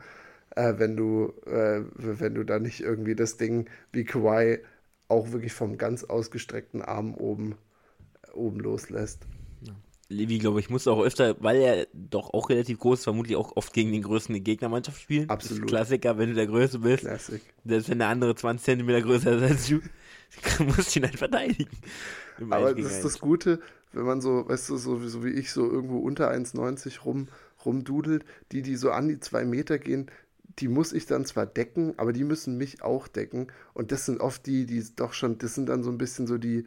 äh, wenn du, äh, wenn du da nicht irgendwie das Ding wie Kawhi auch wirklich vom ganz ausgestreckten Arm oben, oben loslässt. Levi, glaube ich, muss auch öfter, weil er doch auch relativ groß ist, vermutlich auch oft gegen den größten Gegnermannschaft spielen. Absolut. Klassiker, wenn du der Größte bist. Klassik. Selbst wenn der andere 20 Zentimeter größer ist als du, (laughs) musst du ihn halt verteidigen. Aber das ist das Gute, wenn man so, weißt du, so, so wie ich, so irgendwo unter 1,90 rum, rumdudelt, die, die so an die zwei Meter gehen, die muss ich dann zwar decken, aber die müssen mich auch decken. Und das sind oft die, die doch schon, das sind dann so ein bisschen so die,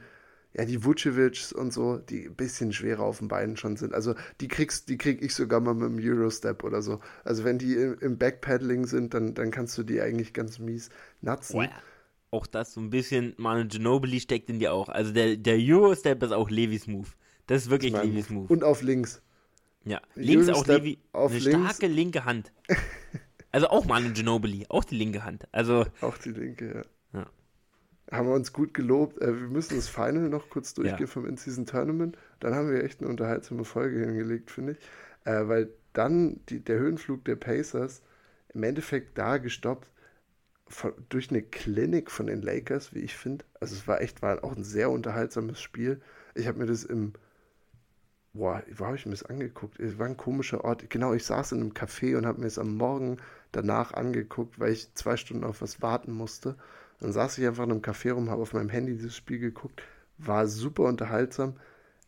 ja, die Vucevics und so, die ein bisschen schwerer auf den Beinen schon sind. Also die kriegst, die krieg ich sogar mal mit dem Eurostep oder so. Also wenn die im, Backpedaling sind, dann, dann kannst du die eigentlich ganz mies natzen. Oh Auch das so ein bisschen, Manu Ginobili steckt in dir auch. Also der, der Eurostep ist auch Levis Move. Das ist wirklich das Levis Move. Und auf links. Ja, links auch Levi, auf eine links. starke linke Hand. (laughs) also auch Manu Ginobili, auch die linke Hand. Also auch die linke, ja haben wir uns gut gelobt. Äh, wir müssen das Final noch kurz durchgehen ja. vom In-Season Tournament. Dann haben wir echt eine unterhaltsame Folge hingelegt, finde ich. Äh, weil dann die, der Höhenflug der Pacers im Endeffekt da gestoppt von, durch eine Klinik von den Lakers, wie ich finde. Also es war echt, war auch ein sehr unterhaltsames Spiel. Ich habe mir das im, boah, wo habe ich mir das angeguckt? Es war ein komischer Ort. Genau, ich saß in einem Café und habe mir es am Morgen danach angeguckt, weil ich zwei Stunden auf was warten musste. Dann saß ich einfach in einem Café rum, habe auf meinem Handy dieses Spiel geguckt, war super unterhaltsam.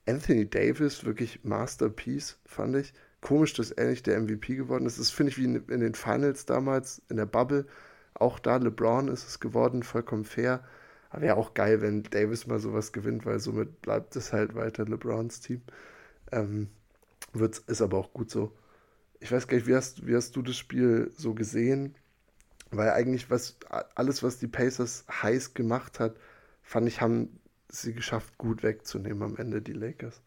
Anthony Davis, wirklich Masterpiece, fand ich. Komisch, dass er nicht der MVP geworden ist. Das finde ich wie in, den Finals damals, in der Bubble. Auch da, LeBron ist es geworden, vollkommen fair. Aber wäre auch geil, wenn Davis mal sowas gewinnt, weil somit bleibt es halt weiter LeBrons Team. Ähm, wird's, ist aber auch gut so. Ich weiß gar nicht, wie hast, wie hast du das Spiel so gesehen? Weil eigentlich was, alles, was die Pacers heiß gemacht hat, fand ich, haben sie geschafft, gut wegzunehmen am Ende, die Lakers.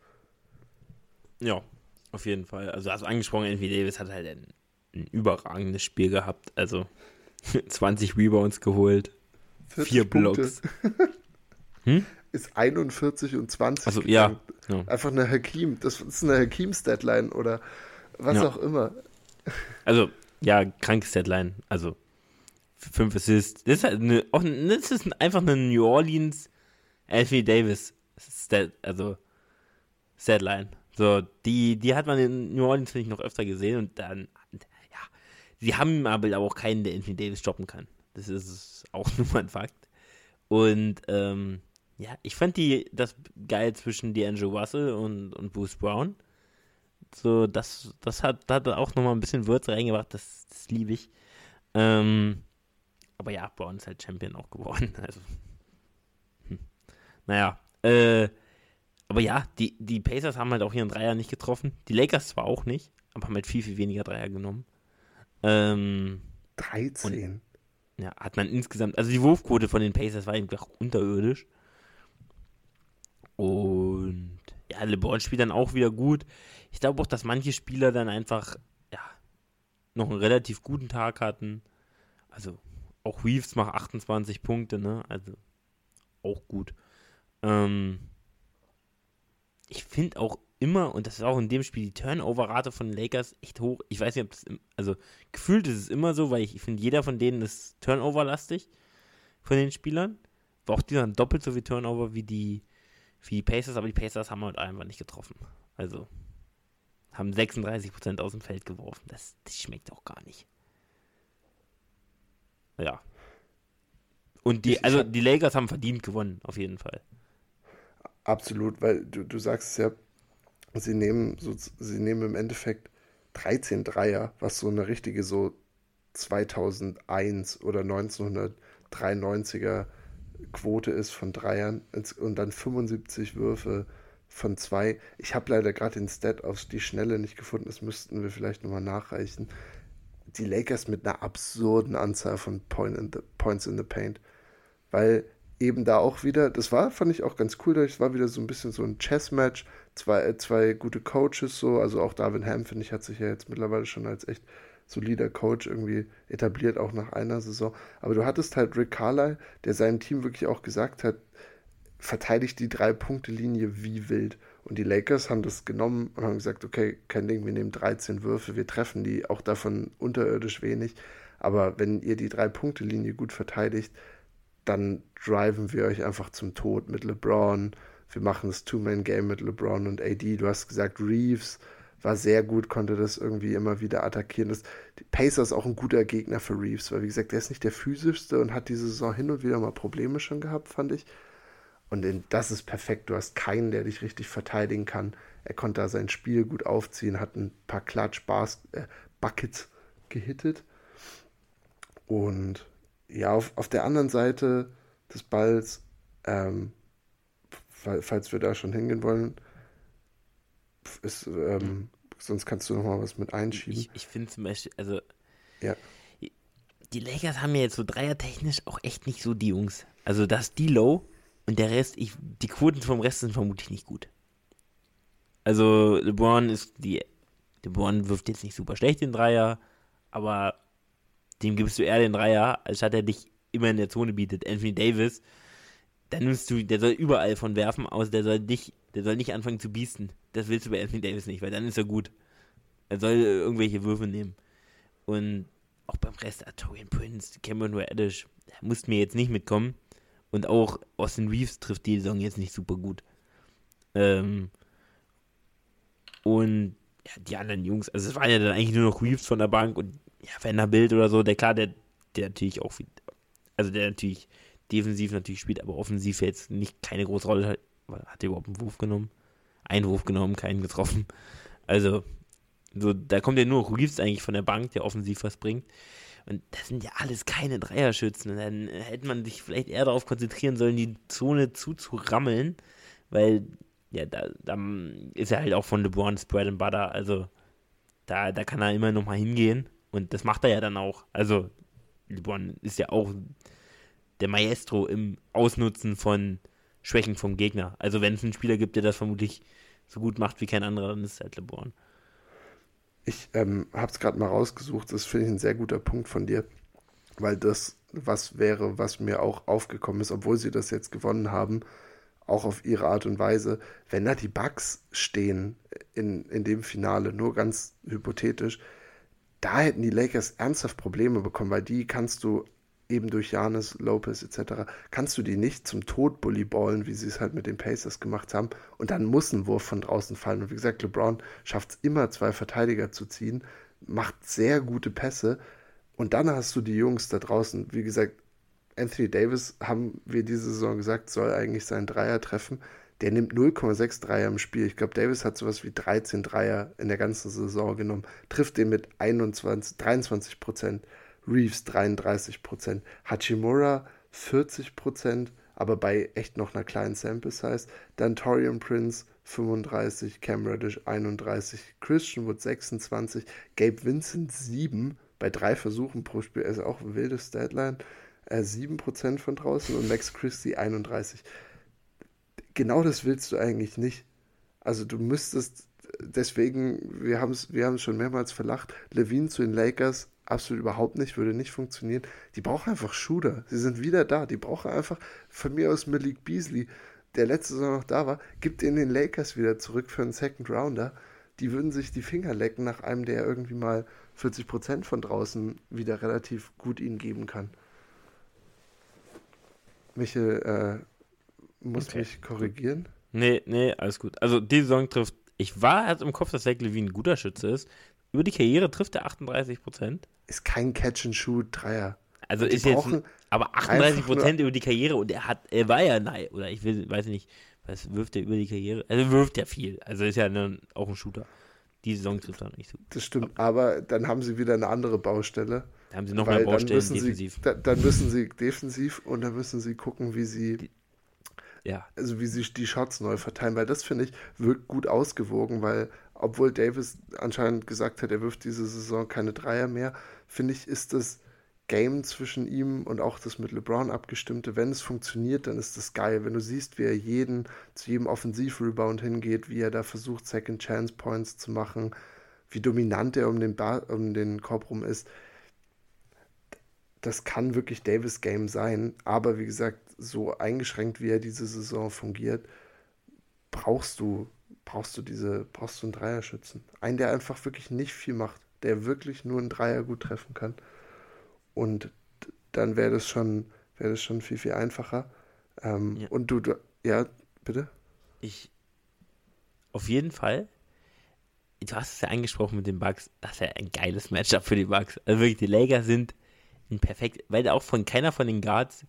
Ja, auf jeden Fall. Also, also angesprochen, Anthony Davis hat halt ein, ein überragendes Spiel gehabt. Also (laughs) 20 Rebounds geholt, vier Blocks. (laughs) hm? Ist 41 und 20. Also, ja, ja, Einfach eine Hakim, das ist eine Hakim-Statline oder was ja. auch immer. Also, ja, krankes Statline. Also, fünf Assists. Das ist, halt eine, das ist einfach eine New Orleans Anthony Davis Stat, also Statline. So, die, die hat man in New Orleans, finde ich, noch öfter gesehen und dann, ja, sie haben aber auch keinen, der Anthony Davis stoppen kann. Das ist auch (laughs) nur ein Fakt. Und, ähm, ja, ich fand die, das geil zwischen D'Angelo Russell und, und Bruce Brown. So, das, das hat, hat auch nochmal ein bisschen Würze reingebracht, das, das liebe ich. Ähm, aber ja, Brown ist halt Champion auch geworden. (laughs) Also, hm. Naja, äh, aber ja, die, die Pacers haben halt auch ihren Dreier nicht getroffen. Die Lakers zwar auch nicht, aber haben halt viel, viel weniger Dreier genommen. Ähm, 13. Und, ja, hat man insgesamt, also die Wurfquote von den Pacers war einfach unterirdisch. Und ja, ja, LeBron spielt dann auch wieder gut. Ich glaube auch, dass manche Spieler dann einfach, ja, noch einen relativ guten Tag hatten. Also, auch Reeves macht 28 Punkte, ne? Also, auch gut. Ähm, ich finde auch immer, und das ist auch in dem Spiel, die Turnover-Rate von Lakers echt hoch. Ich weiß nicht, ob das, also gefühlt ist es immer so, weil ich finde, jeder von denen ist Turnover-lastig von den Spielern. War auch die dann doppelt so viel Turnover wie die, wie die Pacers, aber die Pacers haben halt einfach nicht getroffen. Also haben 36% aus dem Feld geworfen. Das, das schmeckt auch gar nicht. Ja. Und die, also die Lakers haben verdient gewonnen, auf jeden Fall. Absolut, weil du, du sagst ja, sie nehmen, so, sie nehmen im Endeffekt 13 Dreier, was so eine richtige so 2001 oder 1993er Quote ist von Dreiern und dann 75 Würfe von zwei. Ich habe leider gerade den Stat auf die Schnelle nicht gefunden, das müssten wir vielleicht nochmal nachreichen. Die Lakers mit einer absurden Anzahl von Point in the, Points in the Paint, weil eben da auch wieder, das war, fand ich auch ganz cool, das war wieder so ein bisschen so ein Chess-Match, zwei, äh, zwei gute Coaches so, also auch Darwin Ham, finde ich, hat sich ja jetzt mittlerweile schon als echt solider Coach irgendwie etabliert, auch nach einer Saison. Aber du hattest halt Rick Carlyle, der seinem Team wirklich auch gesagt hat, verteidigt die Drei-Punkte-Linie wie wild. Und die Lakers haben das genommen und haben gesagt, okay, kein Ding, wir nehmen 13 Würfe, wir treffen die, auch davon unterirdisch wenig. Aber wenn ihr die Drei-Punkte-Linie gut verteidigt, dann driven wir euch einfach zum Tod mit LeBron. Wir machen das Two-Man-Game mit LeBron und AD. Du hast gesagt, Reeves war sehr gut, konnte das irgendwie immer wieder attackieren. Das, die Pacers auch ein guter Gegner für Reeves, weil wie gesagt, der ist nicht der physischste und hat diese Saison hin und wieder mal Probleme schon gehabt, fand ich. Und das ist perfekt. Du hast keinen, der dich richtig verteidigen kann. Er konnte da sein Spiel gut aufziehen, hat ein paar Klatsch-Buckets äh, gehittet. Und ja, auf, auf der anderen Seite des Balls, ähm, falls wir da schon hingehen wollen, ist, ähm, sonst kannst du noch mal was mit einschieben. Ich, ich finde zum Beispiel, also ja. die Lakers haben ja jetzt so dreiertechnisch auch echt nicht so die Jungs. Also das die Low und der Rest, ich, die Quoten vom Rest sind vermutlich nicht gut. Also LeBron ist die, LeBron wirft jetzt nicht super schlecht den Dreier, aber dem gibst du eher den Dreier, anstatt er dich immer in der Zone bietet. Anthony Davis, dann nimmst du, der soll überall von werfen, außer der soll nicht, der soll nicht anfangen zu biesten. Das willst du bei Anthony Davis nicht, weil dann ist er gut. Er soll irgendwelche Würfe nehmen. Und auch beim Rest, Torian Prince, Cameron Reddish, muss mir jetzt nicht mitkommen. Und auch Austin Reeves trifft die Saison jetzt nicht super gut. Ähm, und ja, die anderen Jungs, also es waren ja dann eigentlich nur noch Reeves von der Bank und ja, Vanderbilt oder so, der klar, der, der natürlich auch, also der natürlich defensiv natürlich spielt, aber offensiv jetzt nicht keine große Rolle hat, hat er überhaupt einen Wurf genommen, einen Wurf genommen, keinen getroffen. Also, so, da kommt ja nur Reeves eigentlich von der Bank, der offensiv was bringt. Und das sind ja alles keine Dreierschützen. Und dann hätte man sich vielleicht eher darauf konzentrieren sollen, die Zone zuzurammeln, weil ja, da, da ist er halt auch von LeBron's Bread and Butter. Also da, da kann er immer noch mal hingehen und das macht er ja dann auch. Also, LeBron ist ja auch der Maestro im Ausnutzen von Schwächen vom Gegner. Also, wenn es einen Spieler gibt, der das vermutlich so gut macht wie kein anderer, dann ist es halt LeBron. Ich ähm, habe es gerade mal rausgesucht. Das finde ich ein sehr guter Punkt von dir, weil das was wäre, was mir auch aufgekommen ist, obwohl sie das jetzt gewonnen haben, auch auf ihre Art und Weise. Wenn da die Bugs stehen in, in dem Finale, nur ganz hypothetisch, da hätten die Lakers ernsthaft Probleme bekommen, weil die kannst du eben durch Janis, Lopez etc., kannst du die nicht zum Tod bulllyballen, wie sie es halt mit den Pacers gemacht haben. Und dann muss ein Wurf von draußen fallen. Und wie gesagt, LeBron schafft es immer, zwei Verteidiger zu ziehen, macht sehr gute Pässe. Und dann hast du die Jungs da draußen, wie gesagt, Anthony Davis, haben wir diese Saison gesagt, soll eigentlich seinen Dreier treffen der nimmt 0,6 Dreier im Spiel. Ich glaube, Davis hat sowas wie 13 Dreier in der ganzen Saison genommen, trifft den mit 21, 23 Prozent, Reeves 33 Prozent, Hachimura 40 Prozent, aber bei echt noch einer kleinen Sample Size. Dann Torian Prince 35, Cam Reddish 31, Christian Wood 26, Gabe Vincent 7 bei drei Versuchen pro Spiel, also auch ein wildes Deadline. Äh, 7% von draußen und Max Christie 31 genau das willst du eigentlich nicht. Also du müsstest, deswegen, wir haben es wir schon mehrmals verlacht, Levine zu den Lakers absolut überhaupt nicht, würde nicht funktionieren. Die brauchen einfach Shooter. Sie sind wieder da. Die brauchen einfach von mir aus Malik Beasley, der letzte Saison noch da war, gibt in den Lakers wieder zurück für einen Second Rounder. Die würden sich die Finger lecken nach einem, der irgendwie mal 40% von draußen wieder relativ gut ihnen geben kann. Michel äh, muss okay. mich korrigieren. Nee, nee, alles gut. Also die Saison trifft, ich war halt im Kopf, dass Zach Levine ein guter Schütze ist. Über die Karriere trifft er 38 Ist kein Catch-and-Shoot-Dreier. Also ist jetzt, aber 38% über die Karriere und er hat, er war ja, nein, oder ich will, weiß nicht, was wirft er über die Karriere? Also wirft er viel. Also ist ja dann auch ein Shooter. Die Saison trifft er nicht so. Das stimmt, aber dann haben sie wieder eine andere Baustelle. Da haben sie noch mehr Baustellen defensiv. Sie, da, dann müssen sie defensiv und dann müssen sie gucken, wie sie die, ja. also wie sie die Shots neu verteilen, weil das finde ich wirkt gut ausgewogen, weil obwohl Davis anscheinend gesagt hat, er wirft diese Saison keine Dreier mehr, finde ich, ist das Game zwischen ihm und auch das mit LeBron abgestimmte, wenn es funktioniert, dann ist das geil. Wenn du siehst, wie er jeden zu jedem Offensiv-Rebound hingeht, wie er da versucht, Second Chance Points zu machen, wie dominant er um den, Bar, um den Korb rum ist, das kann wirklich Davis Game sein. Aber wie gesagt, so eingeschränkt wie er diese Saison fungiert, brauchst du brauchst du diese brauchst du einen Dreierschützen, einen, der einfach wirklich nicht viel macht, der wirklich nur einen Dreier gut treffen kann. Und dann wäre das schon wäre das schon viel viel einfacher. Ähm, ja. Und du, du, ja, bitte. Ich auf jeden Fall du hast es ja angesprochen mit den Bugs, das ist ja ein geiles Matchup für die Bugs. Also wirklich, die Lakers sind ein perfekt, weil auch von keiner von den Guards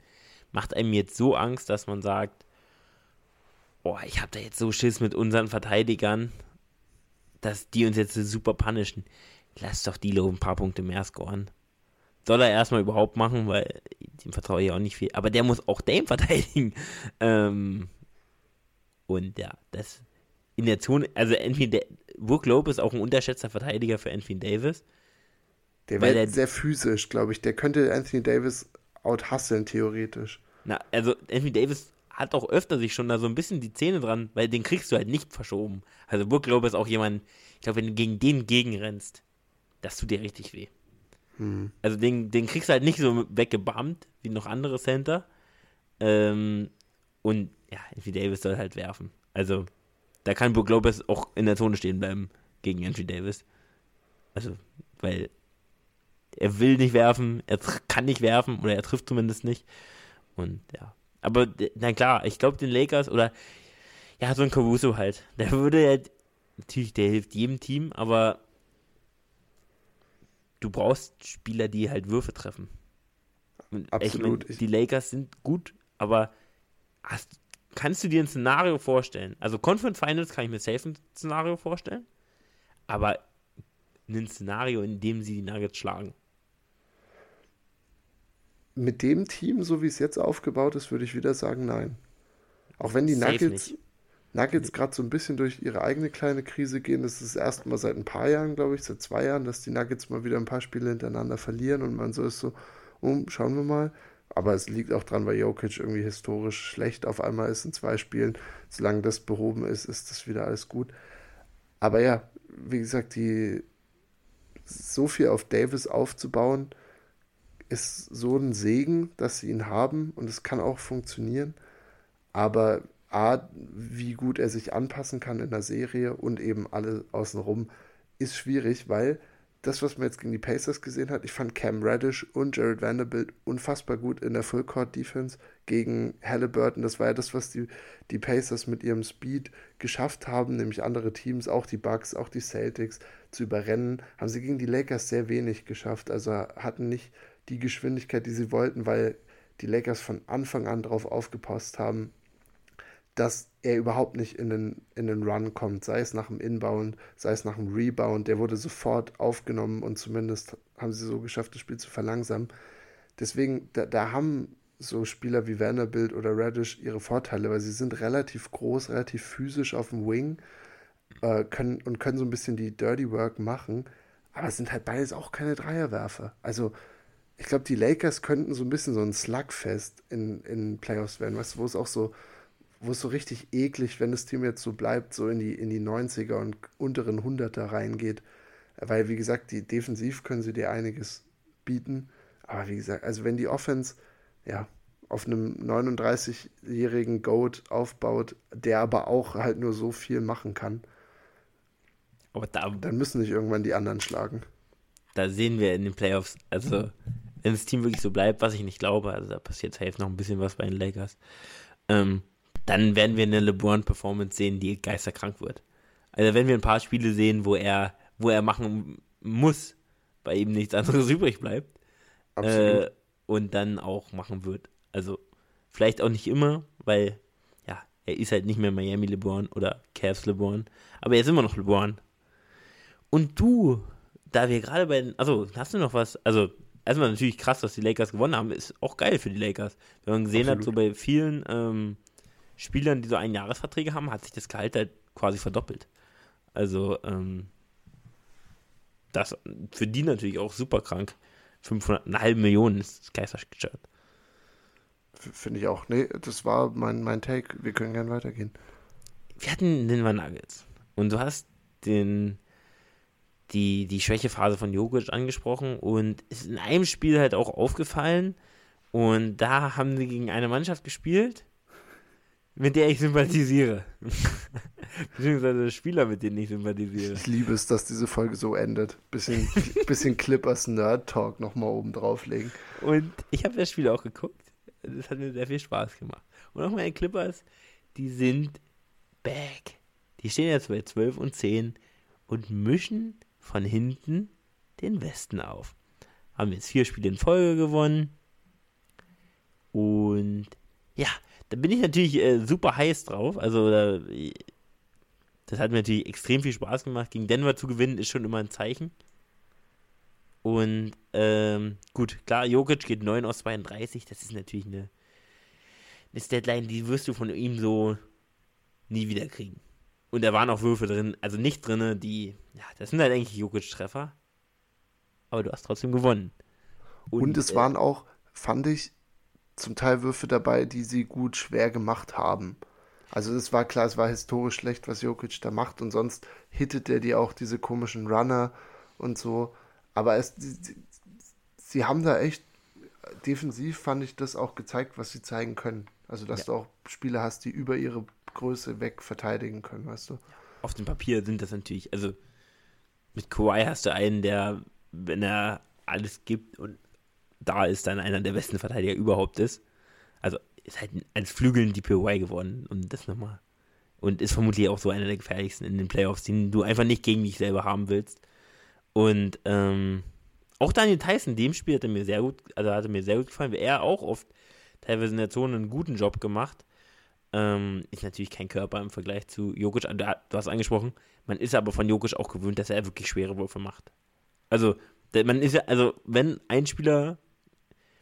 macht einem jetzt so Angst, dass man sagt, oh, ich habe da jetzt so Schiss mit unseren Verteidigern, dass die uns jetzt super punishen. Lass doch die ein paar Punkte mehr scoren. Soll er erstmal überhaupt machen, weil dem vertraue ich auch nicht viel. Aber der muss auch Dame (laughs) verteidigen. Ähm, und ja, das in der Zone, also Anthony, Brook Lope ist auch ein unterschätzter Verteidiger für Anthony Davis. Der wäre sehr physisch, glaube ich. Der könnte Anthony Davis outhusteln, theoretisch. Na, also Anthony Davis hat auch öfter sich schon da so ein bisschen die Zähne dran, weil den kriegst du halt nicht verschoben. Also Brook Lope ist auch jemand, ich glaube, wenn du gegen den gegenrennst, das tut dir richtig weh. Hm. Also den, den kriegst du halt nicht so weggebammt wie noch andere Center. Ähm, und ja, Anthony Davis soll halt werfen. Also da kann Brook Lopez auch in der Zone stehen bleiben gegen Anthony Davis. Also, weil er will nicht werfen, er kann nicht werfen oder er trifft zumindest nicht. Und ja. Aber na klar, ich glaube den Lakers oder ja, so ein Caruso halt. Der würde ja, natürlich, der hilft jedem Team, aber du brauchst Spieler, die halt Würfe treffen. Und Absolut. Ich mein, die Lakers sind gut, aber hast, kannst du dir ein Szenario vorstellen? Also Conference Finals kann ich mir safe ein Szenario vorstellen, aber ein Szenario, in dem sie die Nuggets schlagen. Mit dem Team, so wie es jetzt aufgebaut ist, würde ich wieder sagen, nein. Auch wenn die Safe Nuggets, Nuggets gerade so ein bisschen durch ihre eigene kleine Krise gehen, das ist das erste Mal seit ein paar Jahren, glaube ich, seit zwei Jahren, dass die Nuggets mal wieder ein paar Spiele hintereinander verlieren und man so ist so, oh, schauen wir mal. Aber es liegt auch dran, weil Jokic irgendwie historisch schlecht auf einmal ist in zwei Spielen. Solange das behoben ist, ist das wieder alles gut. Aber ja, wie gesagt, die so viel auf Davis aufzubauen, ist so ein Segen, dass sie ihn haben und es kann auch funktionieren. Aber A, wie gut er sich anpassen kann in der Serie und eben alle außenrum, ist schwierig, weil das, was man jetzt gegen die Pacers gesehen hat, ich fand Cam Reddish und Jared Vanderbilt unfassbar gut in der Full Court Defense gegen Halliburton. Das war ja das, was die, die Pacers mit ihrem Speed geschafft haben, nämlich andere Teams, auch die Bucks, auch die Celtics, zu überrennen. Haben sie gegen die Lakers sehr wenig geschafft. Also hatten nicht die Geschwindigkeit, die sie wollten, weil die Lakers von Anfang an darauf aufgepasst haben, dass er überhaupt nicht in den, in den Run kommt, sei es nach dem Inbound, sei es nach dem Rebound. Der wurde sofort aufgenommen und zumindest haben sie so geschafft, das Spiel zu verlangsamen. Deswegen, da, da haben so Spieler wie Vanderbilt oder Radish ihre Vorteile, weil sie sind relativ groß, relativ physisch auf dem Wing äh, können, und können so ein bisschen die Dirty Work machen, aber es sind halt beides auch keine Dreierwerfer. Also ich glaube, die Lakers könnten so ein bisschen so ein Slugfest in, in Playoffs werden, weißt du, wo es auch so wo es so richtig eklig, wenn das Team jetzt so bleibt, so in die, in die 90er und unteren 100er reingeht. Weil, wie gesagt, die defensiv können sie dir einiges bieten. Aber wie gesagt, also wenn die Offense, ja, auf einem 39-jährigen Goat aufbaut, der aber auch halt nur so viel machen kann, aber da, dann müssen sich irgendwann die anderen schlagen. Da sehen wir in den Playoffs, also wenn das Team wirklich so bleibt, was ich nicht glaube, also da passiert safe noch ein bisschen was bei den Lakers, ähm, dann werden wir eine LeBron-Performance sehen, die geisterkrank wird. Also wenn wir ein paar Spiele sehen, wo er, wo er machen muss, weil ihm nichts anderes (laughs) übrig bleibt, äh, und dann auch machen wird. Also vielleicht auch nicht immer, weil ja, er ist halt nicht mehr Miami LeBron oder Cavs LeBron, aber er ist immer noch LeBron. Und du, da wir gerade bei den, also hast du noch was, also erstmal natürlich krass, dass die Lakers gewonnen haben, ist auch geil für die Lakers. Wenn man gesehen Absolut. hat, so bei vielen ähm, Spielern, die so ein Jahresverträge haben, hat sich das Gehalt halt quasi verdoppelt. Also, ähm, das für die natürlich auch super krank. 500, eine halbe Million ist geistergestört. Finde ich auch. Nee, das war mein, mein Take. Wir können gerne weitergehen. Wir hatten den Nuggets. Und du hast den, die, die Schwächephase von Jokic angesprochen und ist in einem Spiel halt auch aufgefallen. Und da haben sie gegen eine Mannschaft gespielt, mit der ich sympathisiere. (laughs) Beziehungsweise Spieler, mit denen ich sympathisiere. Ich liebe es, dass diese Folge so endet. Bisschen, (laughs) bisschen Clippers Nerd Talk nochmal oben drauflegen. Und ich habe das Spiel auch geguckt das hat mir sehr viel Spaß gemacht. Und auch meine Clippers, die sind back. Die stehen jetzt bei 12 und 10 und mischen von hinten den Westen auf. Haben jetzt vier Spiele in Folge gewonnen. Und ja, da bin ich natürlich äh, super heiß drauf. Also da, das hat mir natürlich extrem viel Spaß gemacht. Gegen Denver zu gewinnen ist schon immer ein Zeichen. Und ähm, gut, klar, Jokic geht 9 aus 32. Das ist natürlich eine, eine Deadline, die wirst du von ihm so nie wieder kriegen. Und da waren auch Würfe drin, also nicht drin, die, ja, das sind halt eigentlich Jokic-Treffer. Aber du hast trotzdem gewonnen. Und, Und es äh, waren auch, fand ich, zum Teil Würfe dabei, die sie gut schwer gemacht haben. Also es war klar, es war historisch schlecht, was Jokic da macht und sonst hittet er dir auch diese komischen Runner und so. Aber es, sie, sie haben da echt defensiv, fand ich das auch gezeigt, was sie zeigen können. Also, dass ja. du auch Spieler hast, die über ihre Größe weg verteidigen können, weißt du? Auf dem Papier sind das natürlich, also mit Kawhi hast du einen, der, wenn er alles gibt und da ist, dann einer der besten Verteidiger überhaupt ist. Also ist halt als Flügeln die POY geworden und das nochmal. Und ist vermutlich auch so einer der gefährlichsten in den Playoffs, den du einfach nicht gegen dich selber haben willst. Und ähm, auch Daniel Tyson, dem Spiel hat er mir sehr gut, also hat er mir sehr gut gefallen, weil er auch oft teilweise in der Zone einen guten Job gemacht. Ähm, ist natürlich kein Körper im Vergleich zu Jokic. Du hast angesprochen, man ist aber von Jokic auch gewöhnt, dass er wirklich schwere Würfe macht. Also, man ist ja, also, wenn ein Spieler,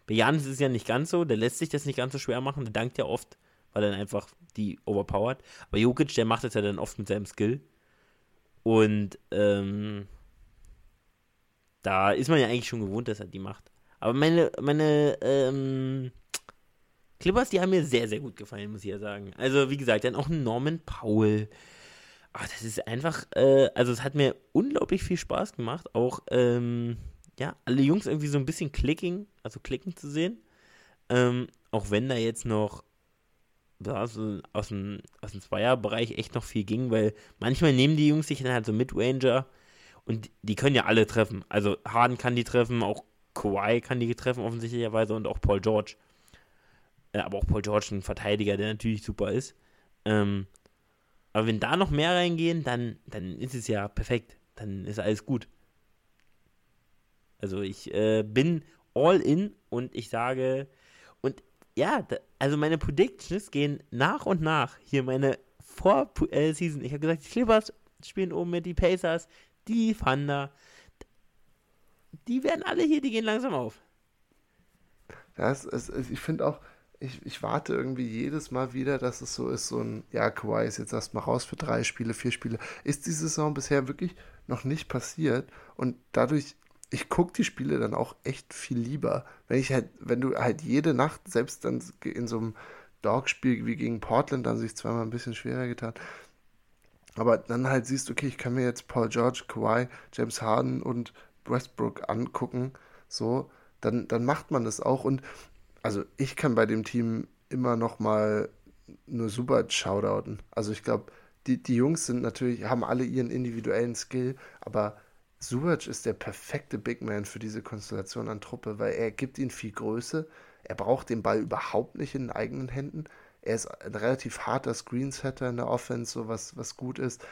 bei Janis ist es ja nicht ganz so, der lässt sich das nicht ganz so schwer machen, der dankt ja oft, weil er dann einfach die overpowert. Aber Jokic, der macht es ja dann oft mit seinem Skill. Und, ähm, da ist man ja eigentlich schon gewohnt, dass er die macht. Aber meine, meine, ähm, Clippers, die haben mir sehr, sehr gut gefallen, muss ich ja sagen. Also, wie gesagt, dann auch Norman Powell. Ach, das ist einfach, äh, also es hat mir unglaublich viel Spaß gemacht, auch, ähm, ja, alle Jungs irgendwie so ein bisschen clicking, also klicken zu sehen. Ähm, auch wenn da jetzt noch ja, aus dem, aus dem Zweierbereich echt noch viel ging, weil manchmal nehmen die Jungs sich dann halt so Midranger und die können ja alle treffen. Also Harden kann die treffen, auch Kawhi kann die treffen offensichtlicherweise und auch Paul George. Äh, aber auch Paul George ein Verteidiger, der natürlich super ist. Ähm, aber wenn da noch mehr reingehen, dann, dann ist es ja perfekt. Dann ist alles gut. Also ich äh, bin all in und ich sage, und ja, da, also meine Predictions gehen nach und nach. Hier meine Vor-Season. Ich habe gesagt, die Clippers spielen oben mit, die Pacers, die Thunder, die werden alle hier, die gehen langsam auf. Das ist, ich finde auch, ich, ich warte irgendwie jedes Mal wieder, dass es so ist, so ein, ja, Kawhi ist jetzt erstmal raus für drei Spiele, vier Spiele. Ist diese Saison bisher wirklich noch nicht passiert und dadurch, ich gucke die Spiele dann auch echt viel lieber. Wenn ich halt, wenn du halt jede Nacht, selbst dann in so einem Dogspiel wie gegen Portland, da haben sie sich zweimal ein bisschen schwerer getan. Aber dann halt siehst du, okay, ich kann mir jetzt Paul George, Kawhi, James Harden und Westbrook angucken, so, dann, dann macht man das auch. Und also ich kann bei dem Team immer noch mal nur super shoutouten. Also ich glaube, die, die Jungs sind natürlich, haben alle ihren individuellen Skill, aber Subac ist der perfekte Big Man für diese Konstellation an Truppe, weil er gibt ihnen viel Größe, er braucht den Ball überhaupt nicht in den eigenen Händen, er ist ein relativ harter Screensetter in der Offense, so was, was gut ist.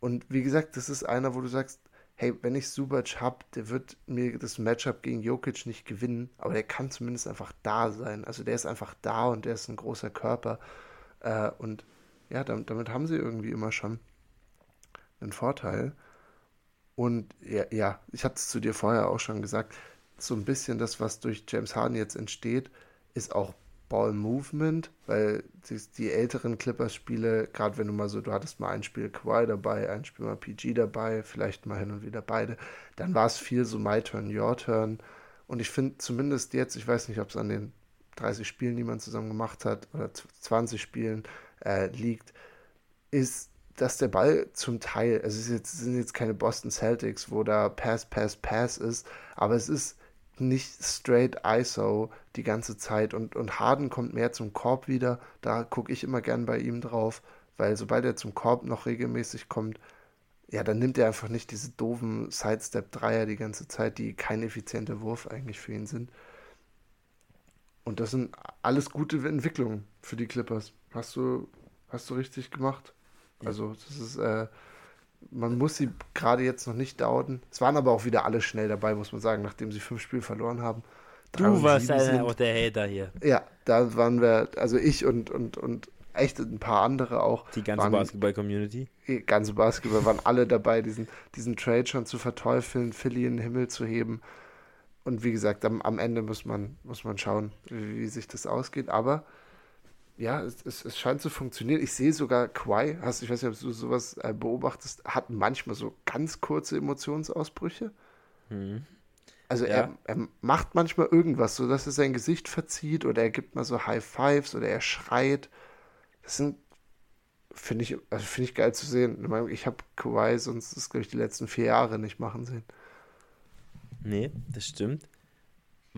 Und wie gesagt, das ist einer, wo du sagst, hey, wenn ich Subac habe, der wird mir das Matchup gegen Jokic nicht gewinnen, aber der kann zumindest einfach da sein. Also der ist einfach da und der ist ein großer Körper. Äh, und ja, damit, damit, haben sie irgendwie immer schon einen Vorteil. Und ja, ja ich hatte es zu dir vorher auch schon gesagt, so ein bisschen das, was durch James Harden jetzt entsteht, ist auch Ball Movement, weil die, die älteren Clippers-Spiele, gerade wenn du mal so, du hattest mal ein Spiel Kawhi dabei, ein Spiel mal PG dabei, vielleicht mal hin und wieder beide, dann war es viel so My Turn, Your Turn. Und ich finde zumindest jetzt, ich weiß nicht, ob es an den 30 Spielen, die man zusammen gemacht hat, oder 20 Spielen äh, liegt, ist, dass der Ball zum Teil, also es jetzt, sind jetzt keine Boston Celtics, wo da Pass, Pass, Pass ist, aber es ist nicht straight ISO die ganze Zeit und, und Harden kommt mehr zum Korb wieder. Da gucke ich immer gern bei ihm drauf, weil sobald er zum Korb noch regelmäßig kommt, ja, dann nimmt er einfach nicht diese doofen Sidestep-Dreier die ganze Zeit, die kein effizienter Wurf eigentlich für ihn sind. Und das sind alles gute Entwicklungen für die Clippers. Hast du, hast du richtig gemacht. Also, das ist, äh, man muss sie gerade jetzt noch nicht dauten. Es waren aber auch wieder alle schnell dabei, muss man sagen, nachdem sie fünf Spiele verloren haben. Du warst ja auch der Hater hier. Ja, da waren wir, also ich und, und, und echt ein paar andere auch. Die ganze Basketball-Community? Die ganze Basketball waren alle dabei, diesen, diesen Trade schon zu verteufeln, Philly in den Himmel zu heben. Und wie gesagt, am, am Ende muss man, muss man schauen, wie, wie sich das ausgeht. Aber ja, es, es, es, scheint zu funktionieren. Ich sehe sogar Quai, hast, ich weiß nicht, ob du sowas äh, beobachtest, hat manchmal so ganz kurze Emotionsausbrüche. Hm. Also ja. er, er, macht manchmal irgendwas, so dass er sein Gesicht verzieht oder er gibt mal so High Fives oder er schreit. Das sind, finde ich, also finde ich geil zu sehen. Ich habe Kawhi sonst, das glaube ich, die letzten vier Jahre nicht machen sehen. Nee, das stimmt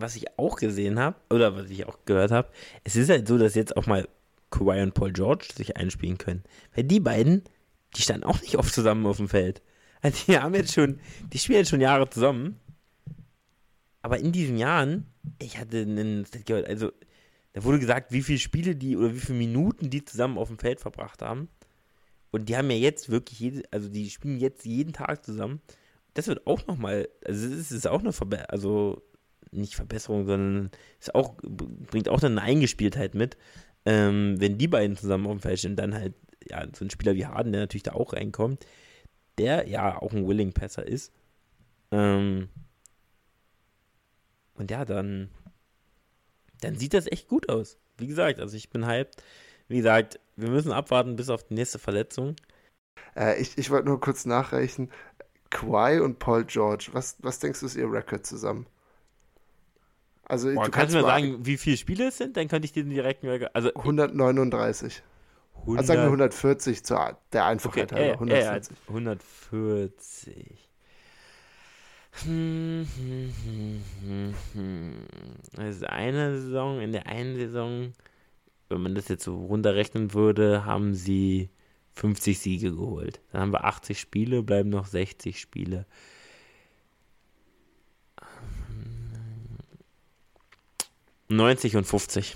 was ich auch gesehen habe, oder was ich auch gehört habe, es ist halt so, dass jetzt auch mal Kawhi und Paul George sich einspielen können. Weil die beiden, die standen auch nicht oft zusammen auf dem Feld. Also die haben jetzt schon, die spielen jetzt schon Jahre zusammen. Aber in diesen Jahren, ich hatte einen, also da wurde gesagt, wie viele Spiele die oder wie viele Minuten die zusammen auf dem Feld verbracht haben. Und die haben ja jetzt wirklich jede, also die spielen jetzt jeden Tag zusammen. Das wird auch nochmal, also es ist auch eine Verbesserung, also nicht Verbesserung, sondern ist auch, bringt auch dann eine Eingespieltheit mit. Ähm, wenn die beiden zusammen auf dem Feld stehen, dann halt, ja, so ein Spieler wie Harden, der natürlich da auch reinkommt, der ja auch ein Willing-Passer ist. Ähm, und ja, dann, dann sieht das echt gut aus. Wie gesagt, also ich bin hyped. Wie gesagt, wir müssen abwarten bis auf die nächste Verletzung. Äh, ich ich wollte nur kurz nachreichen. Kawhi und Paul George, was, was denkst du ist ihr Rekord zusammen? Also Boah, du kannst, kannst mir sagen, wie viele Spiele es sind, dann könnte ich dir direkt also 139. 100, also sagen wir 140 zur der Einfachheit okay, halber. 140. Äh, 140. Hm, hm, hm, hm, Also eine Saison, in der einen Saison, wenn man das jetzt so runterrechnen würde, haben sie 50 Siege geholt. Dann haben wir 80 Spiele, bleiben noch 60 Spiele. 90 und 50.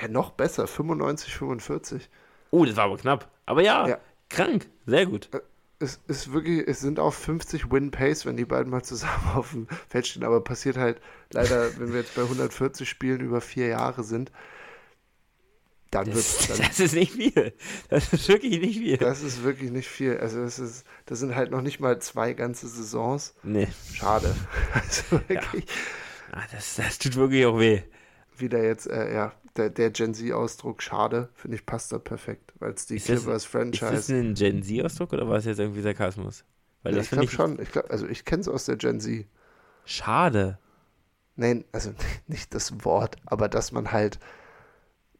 Ja, noch besser, 95, 45. Oh, das war aber knapp. Aber ja, ja. krank, sehr gut. Äh, es ist wirklich, es sind auch 50 Win-Pace, wenn die beiden mal zusammen (laughs) auf dem Feld stehen. Aber passiert halt leider, wenn wir jetzt bei 140 Spielen über vier Jahre sind, dann wird das, (laughs) das ist nicht viel. Das ist wirklich nicht viel. Das ist wirklich nicht viel. Also das ist, das sind halt noch nicht mal zwei ganze Saisons. Nee. Schade. (laughs) Also wirklich. Ja. Ah, das, das tut wirklich auch weh. Wieder jetzt, äh, ja, der, der Gen Z-Ausdruck, schade, finde ich, passt da perfekt, weil es die ist Clippers Franchise. Ist das ein Gen Z-Ausdruck oder war es jetzt irgendwie Sarkasmus? Weil ja, das ich glaube schon. Ich glaub, also ich kenne es aus der Gen Z. Schade. Nein, also (laughs) nicht das Wort, aber dass man halt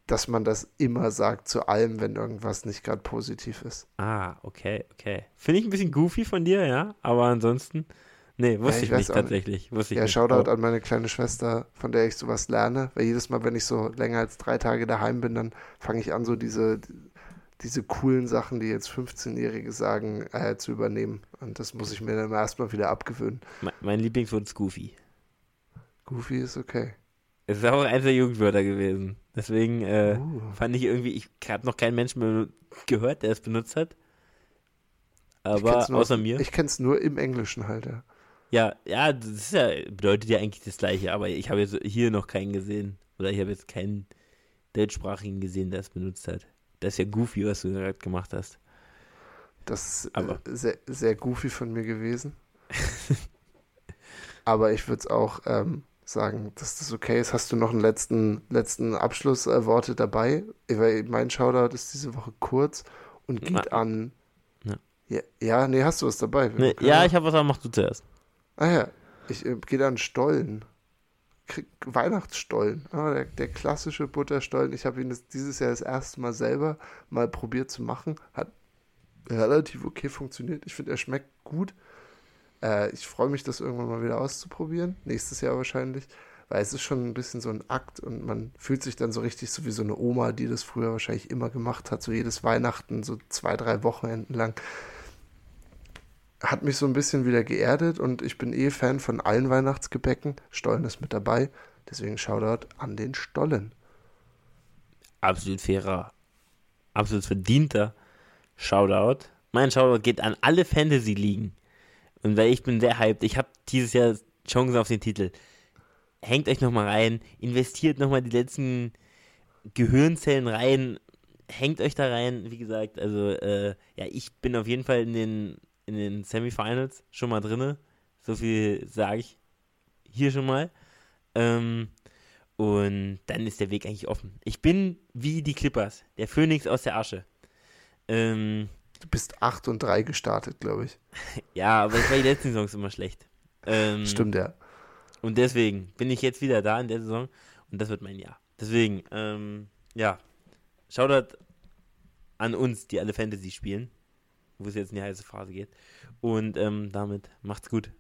dass man das immer sagt zu allem, wenn irgendwas nicht gerade positiv ist. Ah, okay, okay. Finde ich ein bisschen goofy von dir, ja, aber ansonsten, nee, wusste ja, ich, ich nicht tatsächlich. Wusste ich ja, nicht. Shoutout an meine kleine Schwester, von der ich sowas lerne, weil jedes Mal, wenn ich so länger als drei Tage daheim bin, dann fange ich an, so diese, diese coolen Sachen, die jetzt 15-Jährige sagen, äh, zu übernehmen. Und das muss ich mir dann erstmal wieder abgewöhnen. Mein, mein Lieblingswort ist Goofy. Goofy ist okay. Es ist auch eins der Jugendwörter gewesen. Deswegen äh, uh. fand ich irgendwie, ich habe noch keinen Menschen mehr gehört, der es benutzt hat. Aber nur, außer mir. Ich kenne es nur im Englischen halt, ja. Ja, ja, das ja, bedeutet ja eigentlich das Gleiche, aber ich habe jetzt hier noch keinen gesehen. Oder ich habe jetzt keinen deutschsprachigen gesehen, der es benutzt hat. Das ist ja goofy, was du gerade gemacht hast. Das ist aber. Äh, sehr, sehr goofy von mir gewesen. (laughs) aber ich würde es auch ähm, sagen, dass das okay ist. Hast du noch einen letzten, letzten Abschlussworte dabei? Weil mein Shoutout ist diese Woche kurz und geht Na. an. Ja. ja. ja, nee, hast du was dabei? Nee, ja, ich habe was, aber mach du zuerst. Ah ja, ich äh, gehe an Stollen. Krieg Weihnachtsstollen. Ah, der, der, klassische Butterstollen. Ich habe ihn das, dieses Jahr das erste Mal selber mal probiert zu machen. Hat relativ okay funktioniert. Ich finde, er schmeckt gut. Äh, ich freue mich, das irgendwann mal wieder auszuprobieren. Nächstes Jahr wahrscheinlich. Weil es ist schon ein bisschen so ein Akt und man fühlt sich dann so richtig so wie so eine Oma, die das früher wahrscheinlich immer gemacht hat. So jedes Weihnachten, so zwei, drei Wochenenden lang. Hat mich so ein bisschen wieder geerdet und ich bin eh Fan von allen Weihnachtsgebäcken. Stollen ist mit dabei. Deswegen Shoutout an den Stollen. Absolut fairer, absolut verdienter Shoutout. Mein Shoutout geht an alle Fantasy-Ligen und weil ich bin sehr hyped, ich habe dieses Jahr Chancen auf den Titel. Hängt euch nochmal rein, investiert nochmal die letzten Gehirnzellen rein, hängt euch da rein. Wie gesagt, also äh, ja, ich bin auf jeden Fall in den, in den Semifinals schon mal drinne. So viel sage ich hier schon mal. Ähm, und dann ist der Weg eigentlich offen. Ich bin wie die Clippers, der Phönix aus der Asche. Ähm, Du bist 8 und 3 gestartet, glaube ich. (laughs) ja, aber ich war die letzten Saisons immer schlecht. Ähm, Stimmt, ja. Und deswegen bin ich jetzt wieder da in der Saison und das wird mein Jahr. Deswegen, ähm, ja, Shoutout an uns, die alle Fantasy spielen, wo es jetzt in die heiße Phase geht. Und ähm, damit macht's gut.